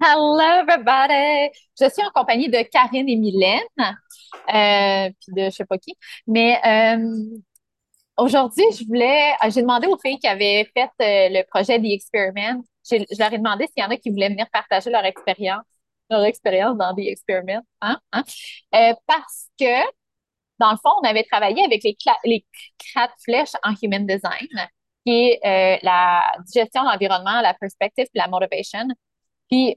Hello everybody! Je suis en compagnie de Karine et Mylène, euh, puis de je sais pas qui. Mais euh, aujourd'hui, je voulais, euh, j'ai demandé aux filles qui avaient fait le projet The Experiment, je leur ai demandé s'il y en a qui voulaient venir partager leur expérience, leur expérience dans The Experiment, hein, hein? Parce que dans le fond, on avait travaillé avec les, les quatre flèches en Human Design, qui est la gestion de l'environnement, la perspective la motivation. Puis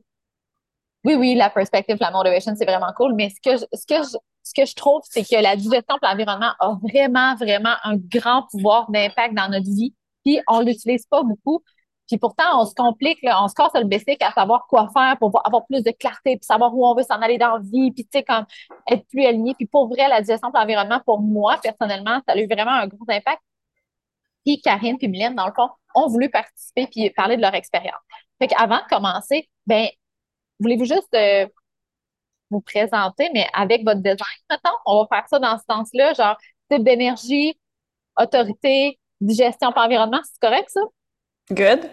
oui, oui, la perspective, la motivation, c'est vraiment cool, mais ce que je, ce que je, ce que je trouve, c'est que la digestion de l'environnement a vraiment, vraiment un grand pouvoir d'impact dans notre vie, puis on l'utilise pas beaucoup. Puis pourtant, on se complique, là, on se casse le basic à savoir quoi faire pour avoir plus de clarté, puis savoir où on veut s'en aller dans la vie, puis tu sais, comme être plus aligné. Puis pour vrai, la digestion de l'environnement, pour moi, personnellement, ça a eu vraiment un gros impact. Puis Karine puis Mylène, dans le fond, ont voulu participer puis parler de leur expérience. Fait qu'avant de commencer, ben voulez-vous juste euh, vous présenter, mais avec votre design, maintenant? On va faire ça dans ce sens-là, genre type d'énergie, autorité, digestion par environnement. C'est correct, ça? Good.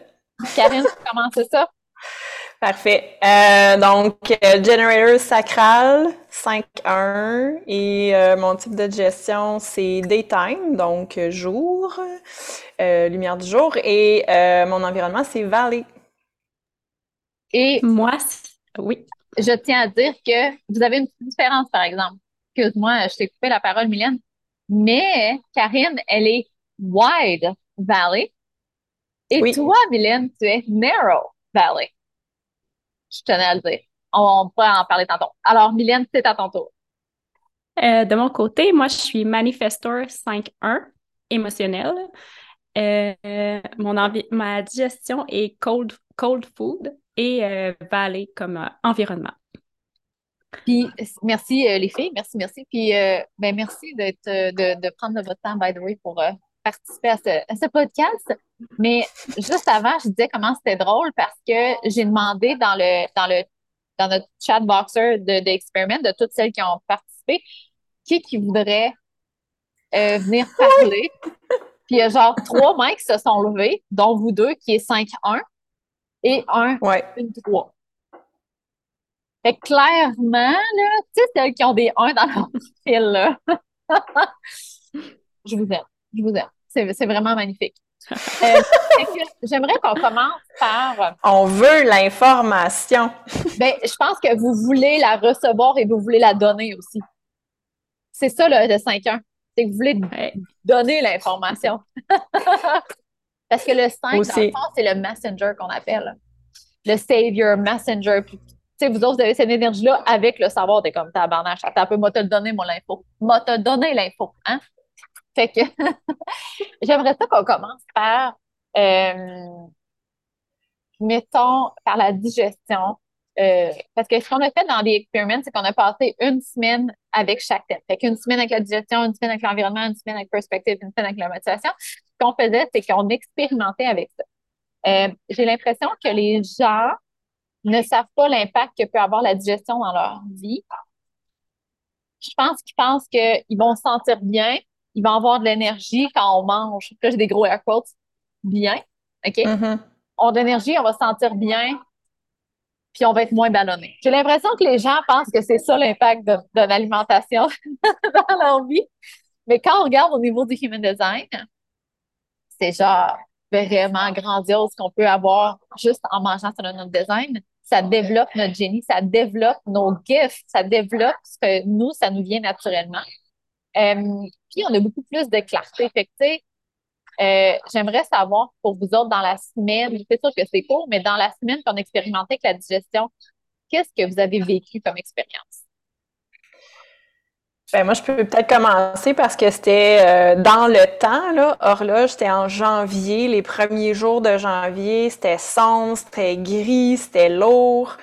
Karine, comment c'est ça? Parfait. Euh, donc, euh, Generator sacral 5.1 et euh, mon type de gestion, c'est daytime, donc jour, lumière du jour, et mon environnement, c'est valley. Et moi, oui. Je tiens à dire que vous avez une petite différence, par exemple. Excuse-moi, je t'ai coupé la parole, Mylène. Mais Karine, elle est wide valley. Et toi, Mylène, tu es narrow valley. Je tenais à le dire. On, pourra en parler tantôt. Alors, Mylène, c'est à ton tour. Euh, de mon côté, moi, je suis manifestor 5.1 émotionnel. Euh, mon ma digestion est cold, cold food et euh, Valley comme euh, environnement. Puis merci euh, les filles, merci, merci. Puis ben, merci d'être de, de, prendre votre temps, by the way, pour participer à ce, podcast. Mais juste avant, je disais comment c'était drôle parce que j'ai demandé dans le dans le dans notre chat boxer de, de de toutes celles qui ont participé, qui qui voudrait venir parler. Puis il y a genre trois mains qui se sont levés, dont vous deux, qui est 5-1 et un, une 3. Fait que clairement, là, tu sais, celles qui ont des 1 dans leur fil, là. je vous aime. Je vous aime. C'est vraiment magnifique. Euh, j'aimerais qu'on commence par. On veut l'information. ben, je pense que vous voulez la recevoir et vous voulez la donner aussi. C'est ça, le, 5-1. C'est que vous voulez donner l'information. Parce que le 5, dans le fond, c'est le messenger qu'on appelle. Le savior, messenger. tu sais, vous autres, vous avez cette énergie-là avec le savoir. T'es comme tabarnache. Attends un peu, moi, te le donner, mon l'info. Moi, te donner l'info. Hein? Fait que j'aimerais ça qu'on commence par, euh, mettons, par la digestion. Euh, parce que ce qu'on a fait dans les expériments, c'est qu'on a passé une semaine avec chaque thème. Fait qu'une semaine avec la digestion, une semaine avec l'environnement, une semaine avec perspective, une semaine avec la motivation. Ce qu'on faisait, c'est qu'on expérimentait avec ça. Euh, j'ai l'impression que les gens ne savent pas l'impact que peut avoir la digestion dans leur vie. Je pense qu'ils pensent qu'ils vont se sentir bien, ils vont avoir de l'énergie quand on mange. Là, j'ai des gros air quotes. Bien. OK? Mm-hmm. On a de l'énergie, on va se sentir bien, puis on va être moins ballonné. J'ai l'impression que les gens pensent que c'est ça l'impact de, l'alimentation dans leur vie. Mais quand on regarde au niveau du human design, c'est genre vraiment grandiose qu'on peut avoir juste en mangeant sur notre design. Ça développe notre génie, ça développe nos gifts, ça développe ce que nous, ça nous vient naturellement. Euh, puis on a beaucoup plus de clarté. Fait que, euh, j'aimerais savoir pour vous autres dans la semaine, c'est sûr que c'est court, mais dans la semaine qu'on expérimentait avec la digestion, qu'est-ce que vous avez vécu comme expérience? Ben moi, je peux peut-être commencer parce que c'était euh, dans le temps, là, horloge, c'était en janvier, les premiers jours de janvier, c'était sombre, c'était gris, c'était lourd.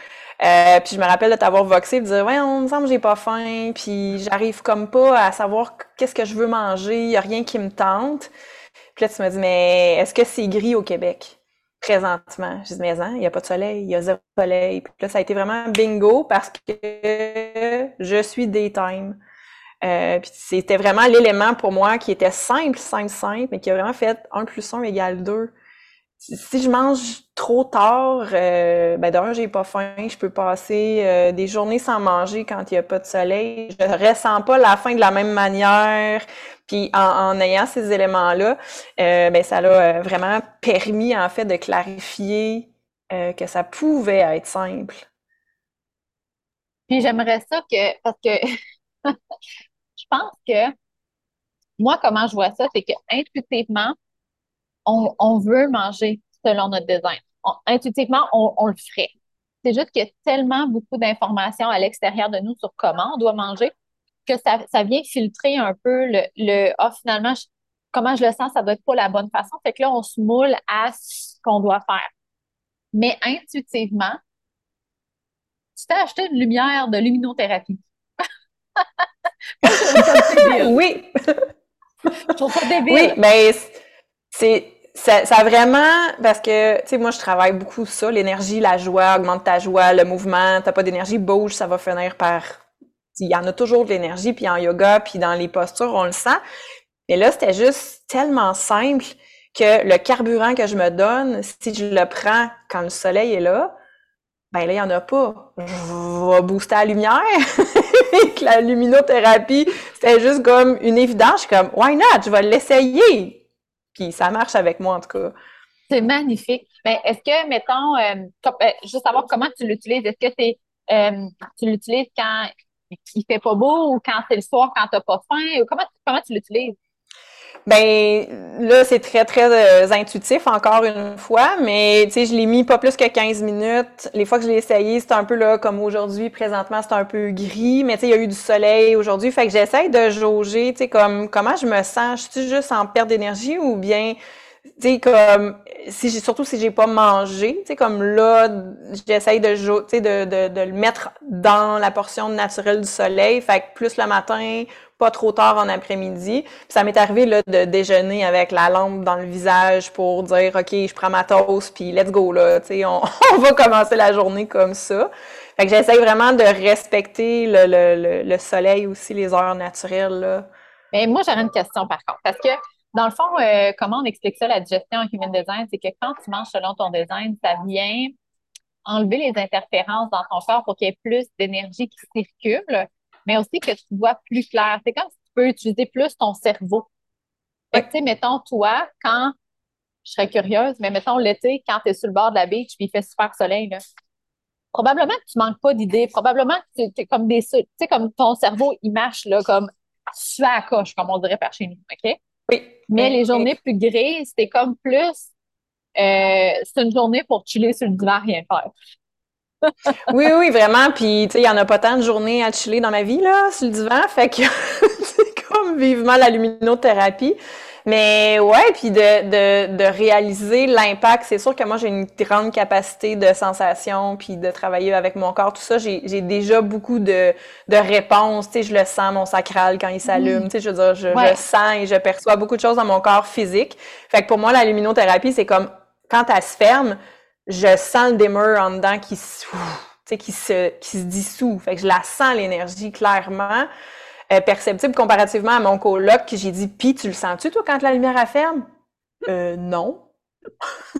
Euh, puis je me rappelle de t'avoir voxé, de dire ouais, on me semble j'ai pas faim, puis j'arrive comme pas à savoir qu'est-ce que je veux manger, il y a rien qui me tente. Puis là, tu me dis, mais est-ce que c'est gris au Québec présentement? Je dis, mais hein, il n'y a pas de soleil, il y a zéro soleil. Puis là, ça a été vraiment bingo parce que je suis daytime. Euh, puis c'était vraiment l'élément pour moi qui était simple, simple, simple, mais qui a vraiment fait 1 plus 1 égale 2. Si je mange trop tard, euh, ben d'un, j'ai pas faim, je peux passer euh, des journées sans manger quand il n'y a pas de soleil. Je ressens pas la faim de la même manière. Puis en, ayant ces éléments-là, euh, ben ça l'a vraiment permis en fait de clarifier que ça pouvait être simple. Puis j'aimerais ça que, parce que je pense que moi, comment je vois ça, c'est que intuitivement, on, veut manger selon notre design. intuitivement, on, le ferait. C'est juste qu'il y a tellement beaucoup d'informations à l'extérieur de nous sur comment on doit manger que ça, vient filtrer un peu le, le ah, finalement, comment je le sens, ça doit être pas la bonne façon. Fait que là, on se moule à ce qu'on doit faire. Mais intuitivement, tu t'es acheté une lumière de luminothérapie. oui. je trouve ça débile. Oui, mais c'est ça, ça vraiment parce que tu sais moi je travaille beaucoup ça l'énergie la joie augmente ta joie le mouvement t'as pas d'énergie bouge ça va finir par il y en a toujours de l'énergie puis en yoga puis dans les postures on le sent. Mais là c'était juste tellement simple que le carburant que je me donne si je le prends quand le soleil est là ben là il y en a pas. Je vais booster la lumière. La luminothérapie c'était juste comme une évidence. Je suis comme why not? Je vais l'essayer puis ça marche avec moi, en tout cas. C'est magnifique. Mais est-ce que, mettons, euh, euh, juste savoir comment tu l'utilises, est-ce que c'est euh, tu l'utilises quand il fait pas beau ou quand c'est le soir, quand tu n'as pas faim? Ou comment, comment tu l'utilises? Ben là, c'est très, très euh, intuitif encore une fois, mais tu sais, je l'ai mis pas plus que 15 minutes. Les fois que je l'ai essayé, c'était un peu là comme aujourd'hui, présentement, c'est un peu gris, mais tu sais, il y a eu du soleil aujourd'hui. Fait que j'essaie de jauger, tu sais, comme comment je me sens? Je suis juste en perte d'énergie ou bien sais comme si j'ai surtout si j'ai pas mangé tu comme là j'essaye de, de, de, de le mettre dans la portion naturelle du soleil fait que plus le matin pas trop tard en après-midi. ça m'est arrivé là, de déjeuner avec la lampe dans le visage pour dire OK, je prends ma toast puis let's go là, on, on va commencer la journée comme ça. Fait que j'essaye vraiment de respecter le, le, le, soleil aussi, les heures naturelles. Là. Mais moi, j'aurais une question par contre. Parce que dans le fond, euh, comment on explique ça, la digestion en human design, c'est que quand tu manges selon ton design, ça vient enlever les interférences dans ton corps pour qu'il y ait plus d'énergie qui circule mais aussi que tu vois plus clair. C'est comme si tu peux utiliser plus ton cerveau. Fait que, tu sais, mettons, toi, quand, je serais curieuse, mais mettons l'été, quand tu es sur le bord de la beach puis il fait super soleil, là, probablement que tu manques pas d'idées, probablement que tu es comme des, tu sais, comme ton cerveau, il marche, là, comme tu à coche, comme on dirait par chez nous, OK? Oui. Mais les journées plus grises, c'est comme plus, euh, c'est une journée pour chiller sur le divan, rien faire oui, oui, vraiment. Puis, tu sais, il n'y en a pas tant de journées à chiller dans ma vie, là, sur le divan. Fait que c'est comme vivement la luminothérapie. Mais ouais, puis de, de, de réaliser l'impact, c'est sûr que moi j'ai une grande capacité de sensation, puis de travailler avec mon corps, tout ça, j'ai déjà beaucoup de, de réponses, tu sais, je le sens, mon sacral quand il s'allume, mm. tu sais, je veux dire, je, je, sens et je perçois beaucoup de choses dans mon corps physique. Fait que pour moi, la luminothérapie, c'est comme quand elle se ferme, je sens le dimmer en dedans qui, qui, se, qui se dissout. Fait que je la sens, l'énergie, clairement. Euh, perceptible comparativement à mon coloc que j'ai dit Pis, tu le sens-tu, toi, quand la lumière a ferme? Euh, non.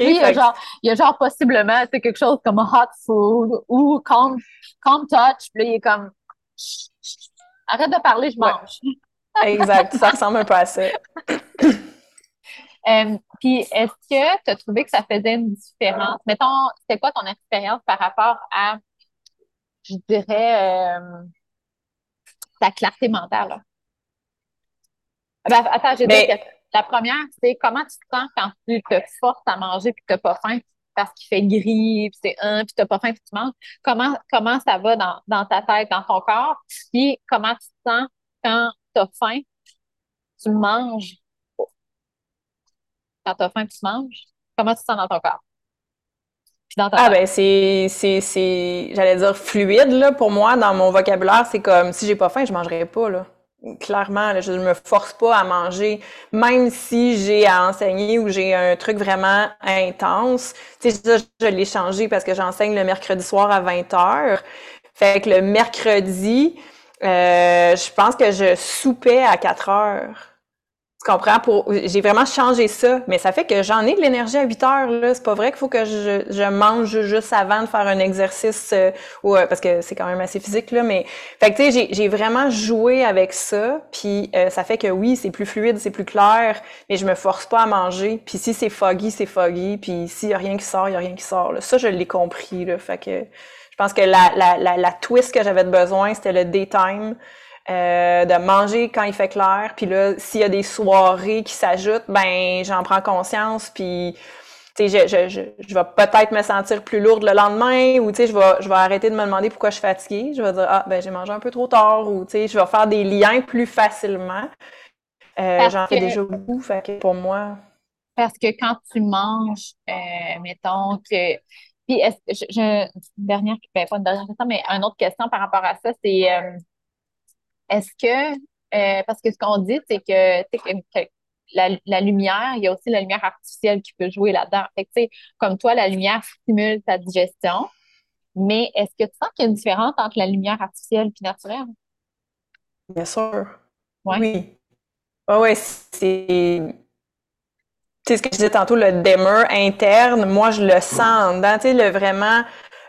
oui, il y, a genre, il y a genre possiblement c'est quelque chose comme hot food ou calm, calm touch. Puis là, il est comme arrête de parler, je mange. exact, ça ressemble un peu à ça. Euh, puis, est-ce que tu as trouvé que ça faisait une différence? Mettons, c'est quoi ton expérience par rapport à, je dirais, euh, ta clarté mentale? Ben, attends, j'ai dit que la première, c'est comment tu te sens quand tu te forces à manger puis que tu n'as pas faim? Parce qu'il fait gris, puis c'est un, puis tu n'as pas faim puis tu manges. Comment, comment ça va dans, dans ta tête, dans ton corps? Puis comment tu te sens quand tu as faim, tu manges? Quand tu as faim, tu manges, comment tu te sens dans ton corps? Ah ben c'est, c'est, c'est, j'allais dire fluide là pour moi dans mon vocabulaire c'est comme si j'ai pas faim je mangerai pas là. Clairement là, je ne me force pas à manger même si j'ai à enseigner ou j'ai un truc vraiment intense. Tu sais ça je l'ai changé parce que j'enseigne le mercredi soir à 20h fait que le mercredi euh, je pense que je soupais à 4 heures Comprends? Pour, j'ai vraiment changé ça, mais ça fait que j'en ai de l'énergie à 8 heures. Là. C'est pas vrai qu'il faut que je, je, mange juste avant de faire un exercice, euh, ou, euh, parce que c'est quand même assez physique, là. Mais, fait que tu sais, j'ai, j'ai vraiment joué avec ça, puis euh, ça fait que oui, c'est plus fluide, c'est plus clair, mais je me force pas à manger. Puis si c'est foggy, c'est foggy, puis s'il y a rien qui sort, il y a rien qui sort. Là. Ça, je l'ai compris, là. Fait que je pense que la, la, la, la twist que j'avais besoin, c'était le daytime. Euh, de manger quand il fait clair. Puis là, s'il y a des soirées qui s'ajoutent, ben j'en prends conscience. Puis tu sais, je, je, je, vais peut-être me sentir plus lourde le lendemain ou tu sais, je vais, je vais arrêter de me demander pourquoi je suis fatiguée. Je vais dire ah ben j'ai mangé un peu trop tard ou tu sais, je vais faire des liens plus facilement. Euh, J'en fais déjà beaucoup, fait que pour moi. Parce que quand tu manges, euh, mettons que puis, est-ce que je, une dernière, ben, pas une dernière question, mais une autre question par rapport à ça, c'est euh, est-ce que, euh, parce que ce qu'on dit, c'est que, que la, lumière, il y a aussi la lumière artificielle qui peut jouer là-dedans. Fait que, comme toi, la lumière stimule ta digestion, mais est-ce que tu sens qu'il y a une différence entre la lumière artificielle et naturelle? Bien sûr. Ouais. Oui. Oui, ouais, c'est. Tu sais, ce que je disais tantôt, le dimmer interne, moi, je le sens dedans. Tu sais, le vraiment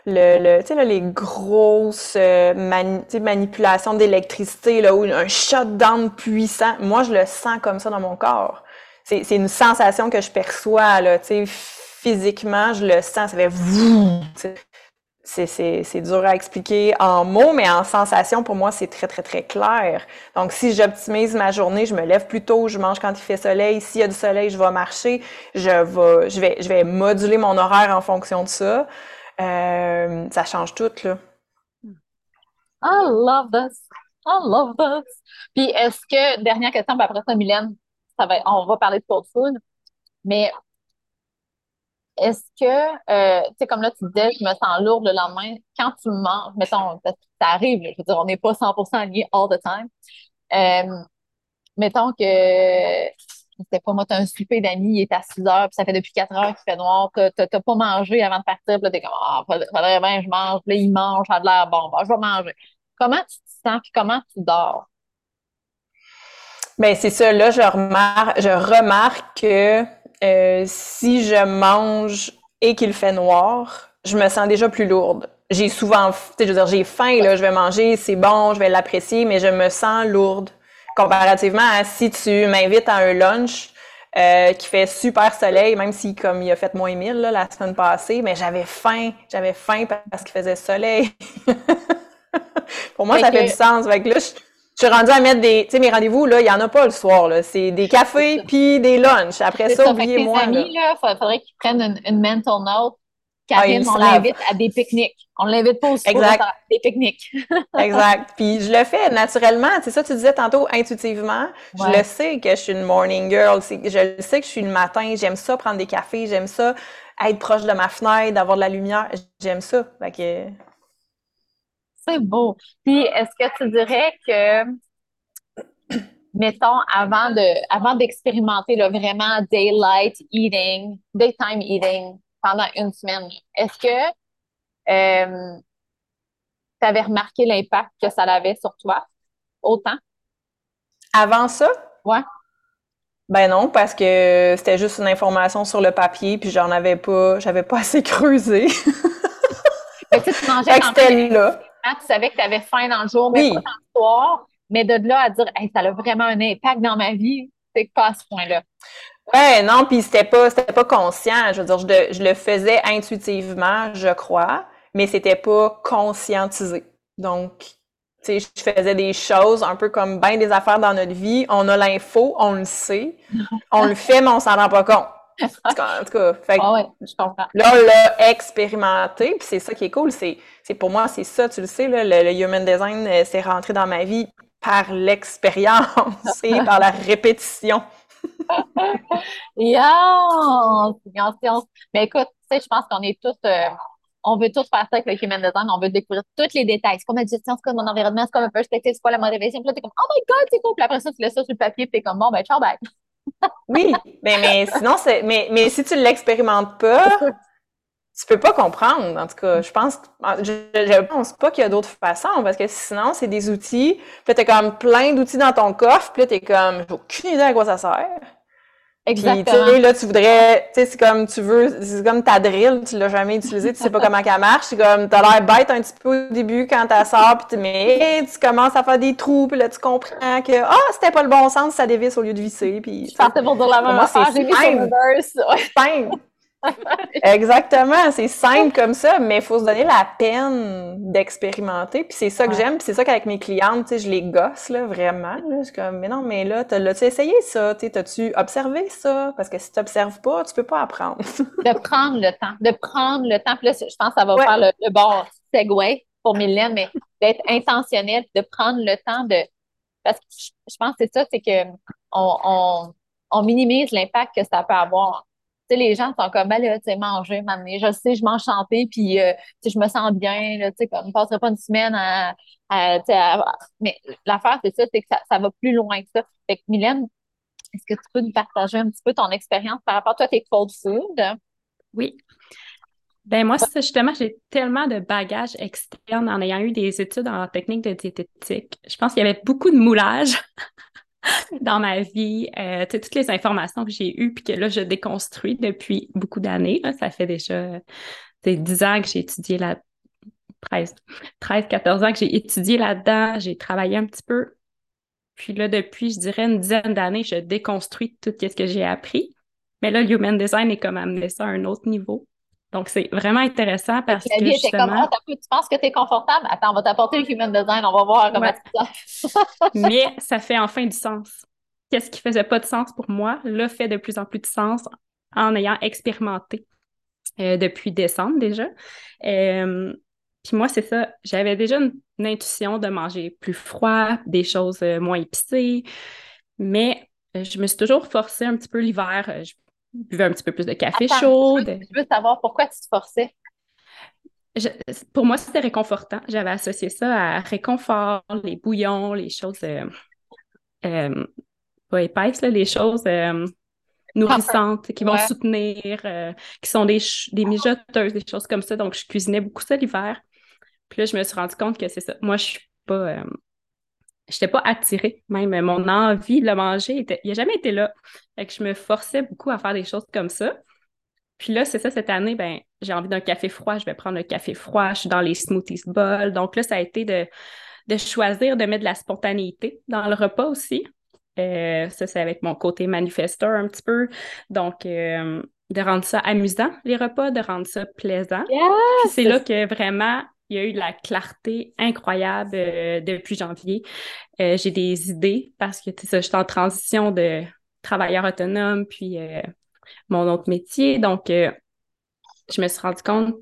le, le tu sais, les grosses euh, manipulations d'électricité, là, ou un shutdown puissant, moi, je le sens comme ça dans mon corps. C'est, c'est une sensation que je perçois, là, tu sais, physiquement, je le sens, ça fait c'est dur à expliquer en mots, mais en sensation, pour moi, c'est très, très, très clair. Donc, si j'optimise ma journée, je me lève plus tôt, je mange quand il fait soleil. S'il y a du soleil, je vais marcher. Je vais, je vais, je vais moduler mon horaire en fonction de ça. Euh, ça change tout, là. I love this. I love this. Puis est-ce que, dernière question, puis après ça, Mylène, ça va, on va parler de cold food, mais est-ce que, euh, tu sais, comme là, tu disais, je me sens lourde le lendemain, quand tu manges, mettons, ça arrive, je veux dire, on n'est pas 100% lié all the time. Euh, mettons que c'était pas moi, t'as un souper d'amis, il est à 6 heures, puis ça fait depuis 4 heures qu'il fait noir, t'as pas mangé avant de partir, puis là, t'es comme, ah, faudrait bien je mange, puis là, il mange, ça a l'air bon, bah, je vais manger. Comment tu te sens, puis comment tu dors? Ben c'est ça, là, je remarque, je remarque que euh, si je mange et qu'il fait noir, je me sens déjà plus lourde. J'ai souvent, je veux dire, j'ai faim, là, je vais manger, c'est bon, je vais l'apprécier, mais je me sens lourde comparativement à si tu m'invites à un lunch euh, qui fait super soleil, même si comme il a fait moins 1000 là, la semaine passée, mais j'avais faim, j'avais faim parce qu'il faisait soleil. Pour moi, ça fait du sens. Fait que là, je, suis rendue à mettre des, tu sais, mes rendez-vous là, il y en a pas le soir là, c'est des cafés puis des lunchs. Après ça, oubliez-moi. amis là, faudrait qu'ils prennent une, une mental note Karine, on l'invite à des pique-niques. On l'invite pas au exact. à des pique-niques. exact. Puis je le fais naturellement. C'est ça, tu disais tantôt intuitivement. Je le sais que je suis une morning girl. Je le sais que je suis le matin. J'aime ça prendre des cafés. J'aime ça être proche de ma fenêtre, d'avoir de la lumière. J'aime ça. que... C'est beau. Puis est-ce que tu dirais que mettons, avant de avant d'expérimenter le vraiment daylight eating, daytime eating, pendant une semaine. Est-ce que euh, tu avais remarqué l'impact que ça avait sur toi autant? Avant ça? Ouais. Ben non, parce que c'était juste une information sur le papier, puis j'en avais pas, j'avais pas assez creusé. que tu mangeais là. Tu savais que tu avais faim dans le jour, mais pas dans le soir. Mais de là à dire, ça a vraiment un impact dans ma vie, c'est pas à ce point-là. Ouais, non, puis c'était pas c'était pas conscient. Je veux dire, je, je, le faisais intuitivement, je crois, mais c'était pas conscientisé. Donc, tu sais, je faisais des choses un peu comme bien des affaires dans notre vie. On a l'info, on le sait, on le fait, mais on s'en rend pas compte. En tout cas, fait, ah ouais, je comprends. Là, on l'a expérimenté, puis c'est ça qui est cool. C'est, c'est pour moi, c'est ça, tu le sais, là, le, le human design, euh, c'est rentré dans ma vie par l'expérience et par la répétition. yeah! Mais écoute, tu sais, je pense qu'on est tous, euh, on veut tous faire ça avec le human design, on veut découvrir tous les détails. C'est comme la gestion, c'est comme mon environnement, c'est comme un perspective, c'est quoi la motivation. Puis là, t'es comme, oh my god, c'est cool. Puis après ça, tu laisses ça sur le papier, puis t'es comme, bon, ben, ciao, bye. oui, mais, mais sinon, c'est, mais, mais si tu l'expérimentes pas, tu peux pas comprendre. En tout cas, je pense, je, je pense pas qu'il y a d'autres façons parce que sinon, c'est des outils. Puis t'as comme plein d'outils dans ton coffre. Puis là, t'es comme, j'ai aucune idée à quoi ça sert. Exactement. Puis, là, tu voudrais, tu sais, c'est comme tu veux, c'est comme ta drill, tu l'as jamais utilisée, tu sais pas comment elle marche. C'est comme, t'as l'air bête un petit peu au début quand t'as sors, puis mais tu commences à faire des trous, puis là, tu comprends que, ah, c'était pas le bon sens, ça dévisse au lieu de visser. Puis, je pensais pour dire la même affaire, j'ai mis simple. Exactement, c'est simple comme ça, mais il faut se donner la peine d'expérimenter. Puis c'est ça que j'aime, puis c'est ça qu'avec mes clientes, tu sais, je les gosse, là, vraiment. Là. Je comme, mais non, mais là, l'as-tu essayé ça? T'as-tu observé ça? Parce que si tu n'observes pas, tu peux pas apprendre. de prendre le temps, de prendre le temps. Puis là, je pense que ça va faire le, bon segue pour Mylène, mais d'être intentionnel, de prendre le temps de... Parce que je pense que c'est ça, c'est que on, on minimise l'impact que ça peut avoir les gens sont comme, ben là, tu sais, manger, m'amener. Je sais, je mange chanter, puis, euh, je me sens bien, là, tu sais, comme, je pas une semaine à... mais l'affaire, c'est ça, c'est que ça, ça, va plus loin que ça. Fait que, Mylène, est-ce que tu peux nous partager un petit peu ton expérience par rapport à toi, tes cold food? Oui. Ben moi, justement, j'ai tellement de bagages externes en ayant eu des études en technique de diététique. Je pense qu'il y avait beaucoup de moulage dans ma vie, euh, toutes les informations que j'ai eues, puis que là, je déconstruis depuis beaucoup d'années. Ça fait déjà 10 ans que j'ai étudié là, 13, 13, 14 ans que j'ai étudié là-dedans, j'ai travaillé un petit peu. Puis là, depuis, je dirais une dizaine d'années, je déconstruis tout ce que j'ai appris. Mais là, le human design est comme amené ça à un autre niveau. Donc, c'est vraiment intéressant parce que justement... tu penses que tu es confortable? Attends, on va t'apporter le human design, on va voir comment tu Mais ça fait enfin du sens. Qu'est-ce qui faisait pas de sens pour moi, là, fait de plus en plus de sens en ayant expérimenté euh, depuis décembre déjà. Euh, puis moi, c'est ça, j'avais déjà une, intuition de manger plus froid, des choses euh, moins épicées, mais je me suis toujours forcée un petit peu l'hiver buvais un petit peu plus de café chaud. Je veux savoir pourquoi tu te forçais. pour moi, c'était réconfortant. J'avais associé ça à réconfort, les bouillons, les choses euh, euh, pas épaisses, les choses euh, nourrissantes qui vont soutenir, qui sont des, des mijoteuses, des choses comme ça. Donc, je cuisinais beaucoup ça l'hiver. Puis là, je me suis rendu compte que c'est ça. Moi, je suis pas n'étais pas attirée. Même mon envie de le manger, était, il n'a jamais été là. Fait que je me forçais beaucoup à faire des choses comme ça. Puis là, c'est ça, cette année, ben, j'ai envie d'un café froid, je vais prendre un café froid, je suis dans les smoothies bowl. Donc là, ça a été de, de choisir de mettre de la spontanéité dans le repas aussi. Euh, ça, c'est avec mon côté manifesteur un petit peu. Donc, euh, de rendre ça amusant, les repas, de rendre ça plaisant. Puis c'est là que vraiment, il y a eu de la clarté incroyable euh, depuis janvier. Euh, j'ai des idées parce que ça, je suis en transition de travailleur autonome puis euh, mon autre métier. Donc, je me suis rendu compte,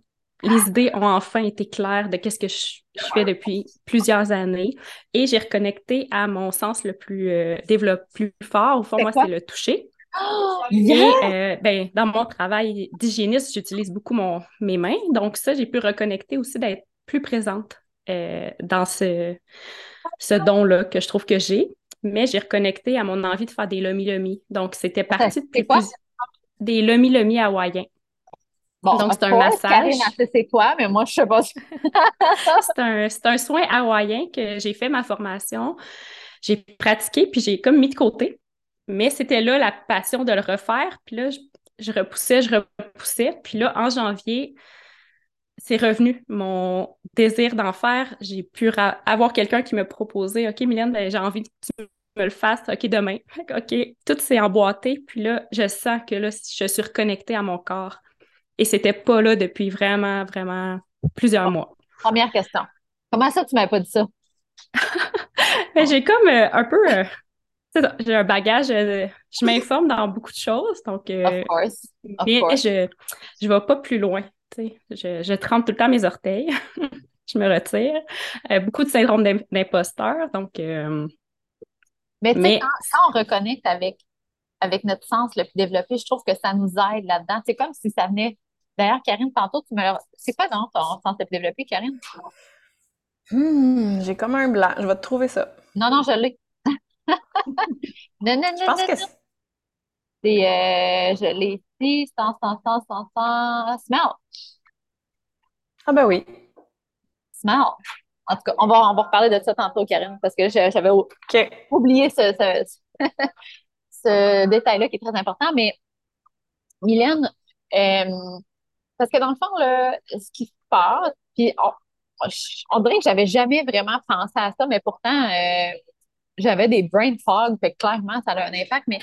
les idées ont enfin été claires de qu'est-ce que je, fais depuis plusieurs années. Et j'ai reconnecté à mon sens le plus développé, plus fort. Au fond, moi, c'est le toucher. Oh, Et ben, dans mon travail d'hygiéniste, j'utilise beaucoup mon, mes mains. Donc, ça, j'ai pu reconnecter aussi d'être plus présente euh, dans ce, ce don-là que je trouve que j'ai. Mais j'ai reconnecté à mon envie de faire des lomi-lomi. Donc, c'était parti de plus, des lomi-lomi hawaïens. Bon, Donc, c'est un massage. c'est quoi, mais moi, je sais pas. c'est un, un, soin hawaïen que j'ai fait ma formation. J'ai pratiqué, puis j'ai comme mis de côté. Mais c'était là la passion de le refaire. Puis là, je, je repoussais, je repoussais. Puis là, en janvier, c'est revenu, mon désir d'en faire. J'ai pu avoir quelqu'un qui me proposait OK, Mylène, ben, j'ai envie que tu me le fasses. OK, demain. OK, tout s'est emboîté. Puis là, je sens que là, je suis reconnectée à mon corps. Et c'était pas là depuis vraiment, vraiment plusieurs mois. Première question. Comment ça, tu m'avais pas dit ça? Ben, j'ai comme euh, un peu. Euh, j'ai un bagage, euh, je m'informe dans beaucoup de choses, donc of course. mais je ne vais pas plus loin. Je, je trempe tout le temps mes orteils. je me retire. Euh, beaucoup de syndrome d'imposteur. Donc, euh, mais, Quand, on reconnecte avec, avec notre sens le plus développé, je trouve que ça nous aide là-dedans. C'est comme si ça venait. D'ailleurs, Karine, tantôt, tu me. C'est quoi dans ton sens le plus développé, Karine? Hmm, j'ai comme un blanc. Je vais te trouver ça. Non, non, je l'ai. non, non, non. Je pense que c'est. Euh, je l'ai ici. Sens, sens, sens, sens, smell. Ah ben oui. Smart. En tout cas, on va, on va reparler de ça tantôt, Karine, parce que j'avais oublié ce, ce, détail-là qui est très important. Mais Mylène, euh, parce que dans le fond, là, ce qui se passe, puis on, dirait que j'avais jamais vraiment pensé à ça, mais pourtant, euh, j'avais des brain fog, fait que clairement, ça a un impact. Mais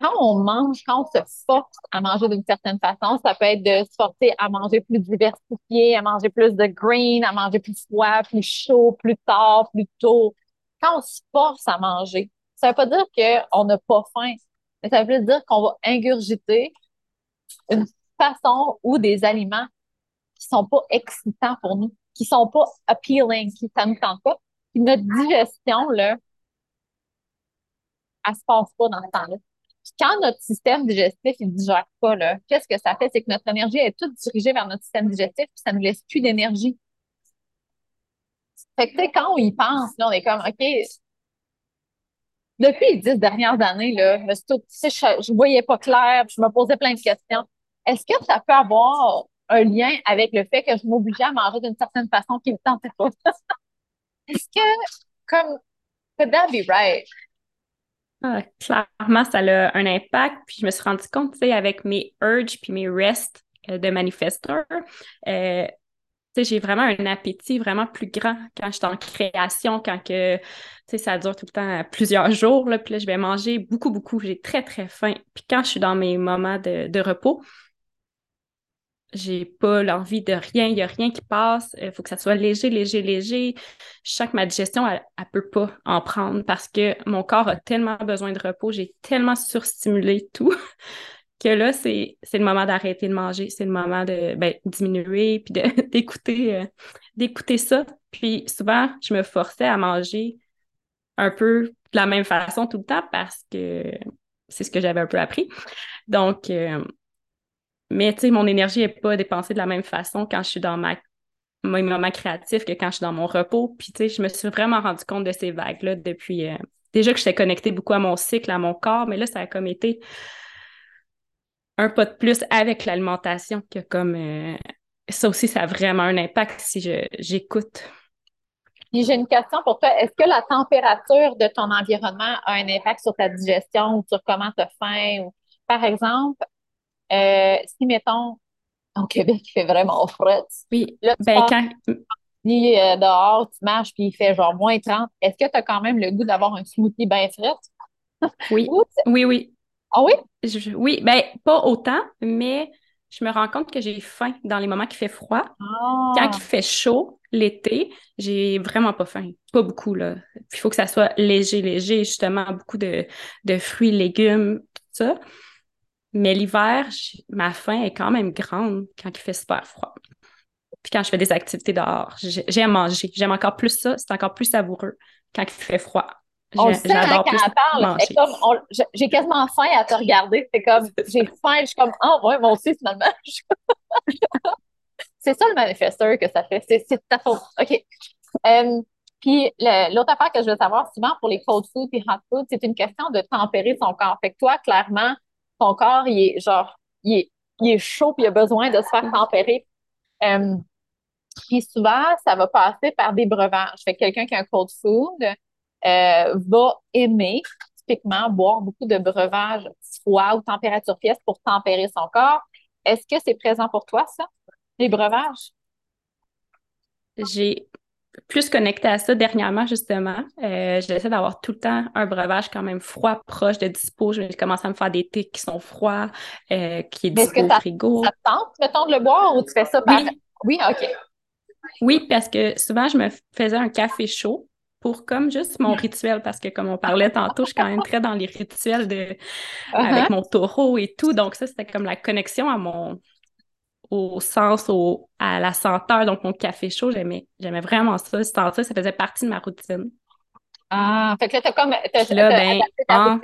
quand on mange, quand on se force à manger d'une certaine façon, ça peut être de se forcer à manger plus diversifié, à manger plus de green, à manger plus froid, plus chaud, plus tard, plus tôt. Quand on se force à manger, ça veut pas dire qu'on n'a pas faim, mais ça veut dire qu'on va ingurgiter une façon ou des aliments qui sont pas excitants pour nous, qui sont pas appealing, qui ça nous tente pas. Puis notre digestion, là, elle se passe pas dans ce temps-là. Quand notre système digestif, ne digère pas, qu'est-ce que ça fait? C'est que notre énergie est toute dirigée vers notre système digestif, puis ça ne nous laisse plus d'énergie. Fait que, quand on y pense, là, on est comme, OK, depuis les dix dernières années, là, je, je, voyais pas clair, je me posais plein de questions. Est-ce que ça peut avoir un lien avec le fait que je m'obligeais à manger d'une certaine façon qui ne me tentait pas? Est-ce que, comme, could that be right? Ah, clairement, ça a un impact. Puis je me suis rendu compte, tu sais, avec mes urges puis mes rests euh, de manifesteur, euh, j'ai vraiment un appétit vraiment plus grand quand je suis en création, quand que, ça dure tout le temps plusieurs jours. Là, puis là, je vais manger beaucoup, beaucoup. J'ai très, très faim. Puis quand je suis dans mes moments de repos, j'ai pas l'envie de rien, il n'y a rien qui passe, il faut que ça soit léger, léger, léger. Je sens que ma digestion, elle, ne peut pas en prendre parce que mon corps a tellement besoin de repos, j'ai tellement surstimulé tout que là, c'est le moment d'arrêter de manger, c'est le moment de ben, diminuer puis d'écouter euh, d'écouter ça. Puis souvent, je me forçais à manger un peu de la même façon tout le temps parce que c'est ce que j'avais un peu appris. Donc, euh, mais tu sais, mon énergie n'est pas dépensée de la même façon quand je suis dans ma, mes moments créatifs que quand je suis dans mon repos. Puis tu sais, je me suis vraiment rendu compte de ces vagues-là depuis. Euh, déjà que j'étais connectée beaucoup à mon cycle, à mon corps, mais là, ça a comme été un pas de plus avec l'alimentation que comme. Euh, ça aussi, ça a vraiment un impact si j'écoute. J'ai une question pour toi. Est-ce que la température de ton environnement a un impact sur ta digestion ou sur comment tu as faim? Par exemple, euh, si, mettons, au Québec, il fait vraiment frais. Oui. Là, tu ben, quand... Euh, dehors, tu marches, puis il fait genre moins 30. Est-ce que tu as quand même le goût d'avoir un smoothie bien frais? Oui. oui, oui. Ah oui? oui, ben pas autant, mais je me rends compte que j'ai faim dans les moments qui fait froid. Ah. Quand il fait chaud, l'été, j'ai vraiment pas faim. Pas beaucoup, là. il faut que ça soit léger, léger, justement, beaucoup de, de fruits, légumes, tout ça. Mais l'hiver, ma faim est quand même grande quand il fait super froid. Puis quand je fais des activités dehors, j'aime manger. J'aime encore plus ça. C'est encore plus savoureux quand il fait froid. On sait hein, quand elle parle. J'ai quasiment faim à te regarder. C'est comme, j'ai faim. Je suis comme, oh, ouais, moi aussi, finalement. c'est ça le manifesteur que ça fait. C'est ta faute. OK. Euh, puis l'autre affaire que je veux savoir, souvent pour les cold food et hot food, c'est une question de tempérer son corps. Fait que toi, clairement, ton corps, il est genre, il est, il est chaud puis il a besoin de se faire tempérer. Euh, puis souvent, ça va passer par des breuvages. Fait que quelqu'un qui a un cold food euh, va aimer typiquement boire beaucoup de breuvages froids ou température pièce pour tempérer son corps. Est-ce que c'est présent pour toi, ça, les breuvages? J'ai plus connecté à ça dernièrement, justement. Euh, J'essaie d'avoir tout le temps un breuvage quand même froid, proche de dispo. Je vais commencer à me faire des thés qui sont froids, euh, qui est dispo au frigo. Ça te tente, mettons, de le boire ou tu fais ça par... Oui. Oui, OK. Oui, parce que souvent, je me faisais un café chaud pour comme juste mon rituel, parce que comme on parlait tantôt, je suis quand même très dans les rituels de, avec uh-huh. mon taureau et tout. Donc ça, c'était comme la connexion à mon, au sens, au, à la senteur. Donc, mon café chaud, j'aimais, j'aimais vraiment ça. ça, ça faisait partie de ma routine. Ah, fait que là, t'as comme. là, ben, ah,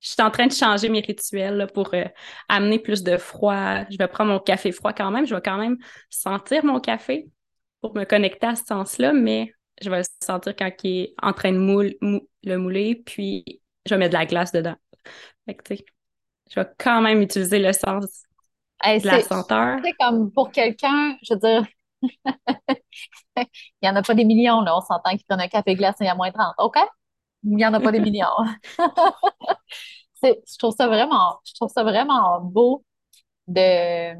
je suis en train de changer mes rituels pour euh, amener plus de froid. Je vais prendre mon café froid quand même. Je vais quand même sentir mon café pour me connecter à ce sens-là, mais je vais le sentir quand il est en train de moule, le mouler, puis je vais mettre de la glace dedans. Fait que, je vais quand même utiliser le sens de la senteur. C'est comme pour quelqu'un, je veux dire, il n'y en a pas des millions, là. On s'entend qu'ils prennent un café glacé il y a moins 30. OK? Il n'y en a pas des millions. je trouve ça vraiment, je trouve ça vraiment beau de.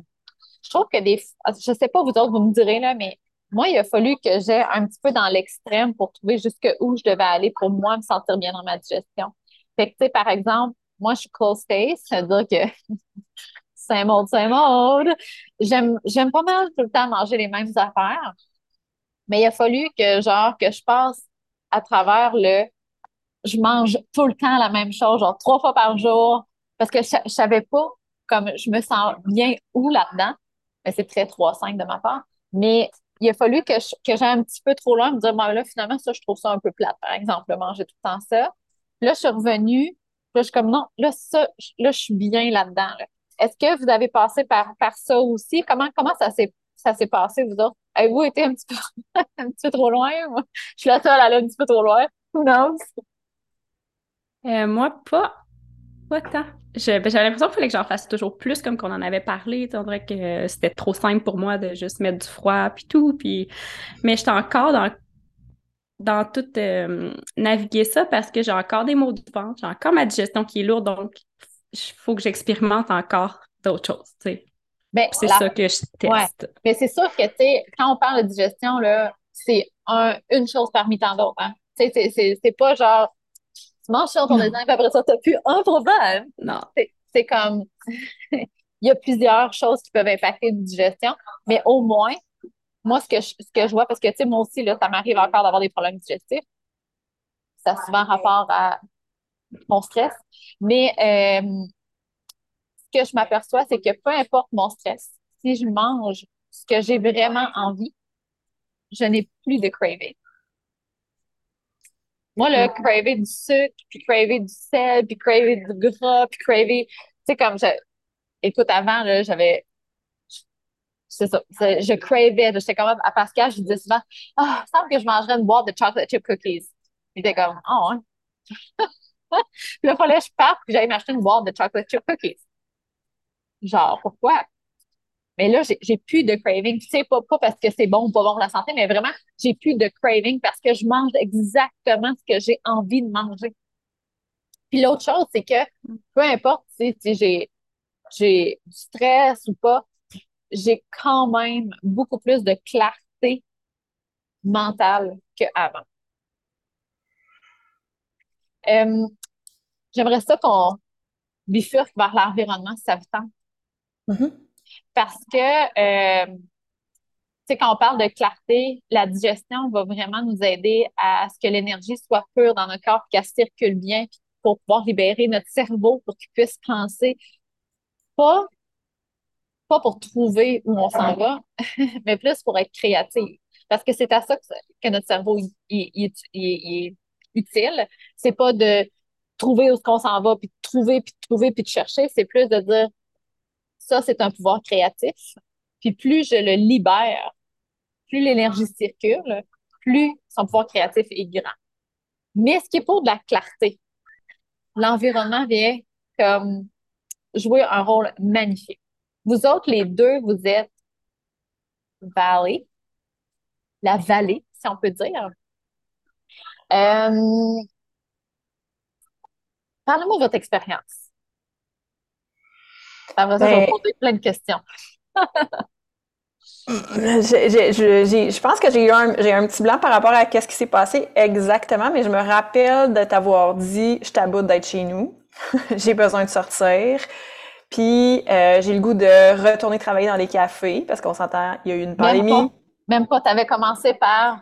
Je trouve que des. Je sais pas, vous autres, vous me direz, là, mais moi, il a fallu que j'aille un petit peu dans l'extrême pour trouver jusqu'où je devais aller pour moi me sentir bien dans ma digestion. Fait que, tu sais, par exemple, moi, je suis close taste, c'est-à-dire que c'est mode. J'aime, pas mal tout le temps manger les mêmes affaires. Mais il a fallu que, genre, que je passe à travers le je mange tout le temps la même chose, genre trois fois par jour, parce que je, je savais pas comme je me sens bien où là-dedans. Mais c'est très 3-5 de ma part. Mais il a fallu que, que j'aille un petit peu trop loin, me dire, là, finalement, ça, je trouve ça un peu plate, par exemple, manger tout le temps ça. Là, je suis revenue, là, je suis comme, non, là, ça, là, je suis bien là-dedans. Est-ce que vous avez passé par, par ça aussi? Comment, comment ça s'est ça s'est passé, vous autres? Avez-vous été un petit peu, un petit peu trop loin? Je suis la seule à aller un petit peu trop loin? Who knows? Euh, moi, pas, pas tant. J'avais l'impression qu'il fallait que j'en fasse toujours plus, comme qu'on en avait parlé. On dirait que c'était trop simple pour moi de juste mettre du froid puis tout. Puis... Mais j'étais encore dans, dans tout euh, naviguer ça parce que j'ai encore des maux de ventre, j'ai encore ma digestion qui est lourde, donc il faut que j'expérimente encore d'autres choses. Ben, c'est ça que je teste. Mais c'est sûr que quand on parle de digestion, c'est un, une chose parmi tant d'autres. Hein. C'est pas genre tu manges sur ton exemple, après ça, tu n'as plus un problème. Non. C'est comme, il y a plusieurs choses qui peuvent impacter une digestion, mais au moins, moi, ce que je, ce que je vois, parce que, tu sais, moi aussi, là, ça m'arrive encore d'avoir des problèmes digestifs. Ça a souvent rapport à mon stress. Mais euh, ce que je m'aperçois, c'est que peu importe mon stress, si je mange ce que j'ai vraiment envie, je n'ai plus de craving. Moi, le craver du sucre, puis craver du sel, puis craver du gras, puis craver, tu sais, comme je, écoute, avant, là, j'avais, c'est ça, je cravais, j'étais comme à Pascal, je disais souvent, ah, il semble que je mangerais une boîte de chocolate chip cookies. Il était comme, oh, hein. Puis là, il fallait que je parte, puis j'allais m'acheter une boîte de chocolate chip cookies. Genre, pourquoi? Mais là, j'ai plus de craving. Tu sais, pas, pas parce que c'est bon ou pas bon pour la santé, mais vraiment, j'ai plus de craving parce que je mange exactement ce que j'ai envie de manger. Puis l'autre chose, c'est que peu importe si, j'ai j'ai du stress ou pas, j'ai quand même beaucoup plus de clarté mentale qu'avant. Euh, J'aimerais ça qu'on bifurque vers l'environnement si ça vous tente. Mm-hmm parce que, euh, tu sais, quand on parle de clarté, la digestion va vraiment nous aider à ce que l'énergie soit pure dans notre corps, qu'elle circule bien, pour pouvoir libérer notre cerveau pour qu'il puisse penser pas, pas pour trouver où on s'en va, mais plus pour être créatif. Parce que c'est à ça que, notre cerveau est utile. C'est pas de trouver où on s'en va, puis de trouver, puis de trouver, puis de chercher. C'est plus de dire, ça, c'est un pouvoir créatif. Puis plus je le libère, plus l'énergie circule, plus son pouvoir créatif est grand. Mais ce qui est pour de la clarté, l'environnement vient comme jouer un rôle magnifique. Vous autres, les deux, vous êtes valley, la vallée, si on peut dire. Euh, Parlez-moi de votre expérience. Après ça, je vais ben, poser plein de questions. je, pense que j'ai eu un, j'ai un petit blanc par rapport à ce qui s'est passé exactement, mais je me rappelle de t'avoir dit je t'aboute d'être chez nous, j'ai besoin de sortir, puis euh, j'ai le goût de retourner travailler dans les cafés parce qu'on s'entend, il y a eu une pandémie. Même pas, tu avais commencé par.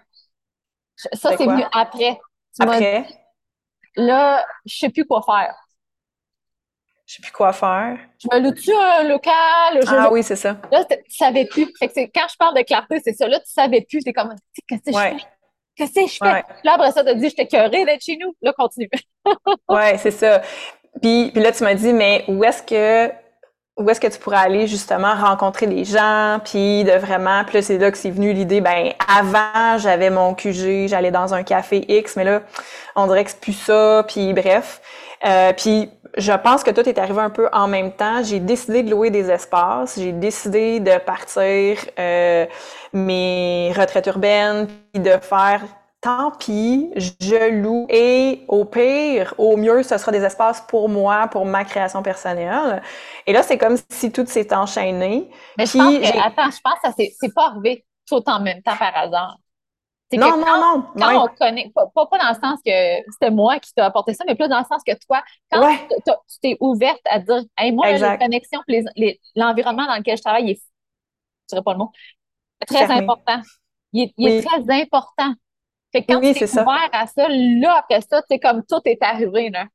Ça, c'est venu après. après? Là, je sais plus quoi faire je sais plus quoi faire. Je me loue-tu un local? ah oui, c'est ça. Là, tu savais plus. quand je parle de clarté, c'est ça. Là, tu savais plus. C'est comme, qu'est-ce que je fais? Qu'est-ce que je fais? Là, après ça, tu as dit, je t'ai curé d'être chez nous. Là, continue. oui, c'est ça. Puis, puis là, tu m'as dit, mais où est-ce que où est-ce que tu pourrais aller justement rencontrer des gens, puis de vraiment, puis c'est là que c'est venu l'idée, ben avant, j'avais mon QG, j'allais dans un café X, mais là, on dirait que c'est plus ça, puis bref. Euh, puis je pense que tout est arrivé un peu en même temps. J'ai décidé de louer des espaces, j'ai décidé de partir euh, mes retraites urbaines, puis de faire tant pis, je loue et au pire, au mieux, ce sera des espaces pour moi, pour ma création personnelle. Et là, c'est comme si tout s'est enchaîné. Mais je pense que, attends, je pense que ça c'est pas arrivé tout en même temps par hasard. Non, non, non, Quand on connaît, pas, pas, dans le sens que c'était moi qui t'ai apporté ça, mais plus dans le sens que toi, quand tu t'es ouverte à dire, hey, moi, la connexion, l'environnement dans lequel je travaille, il est, je dirais pas le mot, très important. Il est, très important. Fait que quand tu es ouvert à ça, là, après ça, c'est comme tout est arrivé, là.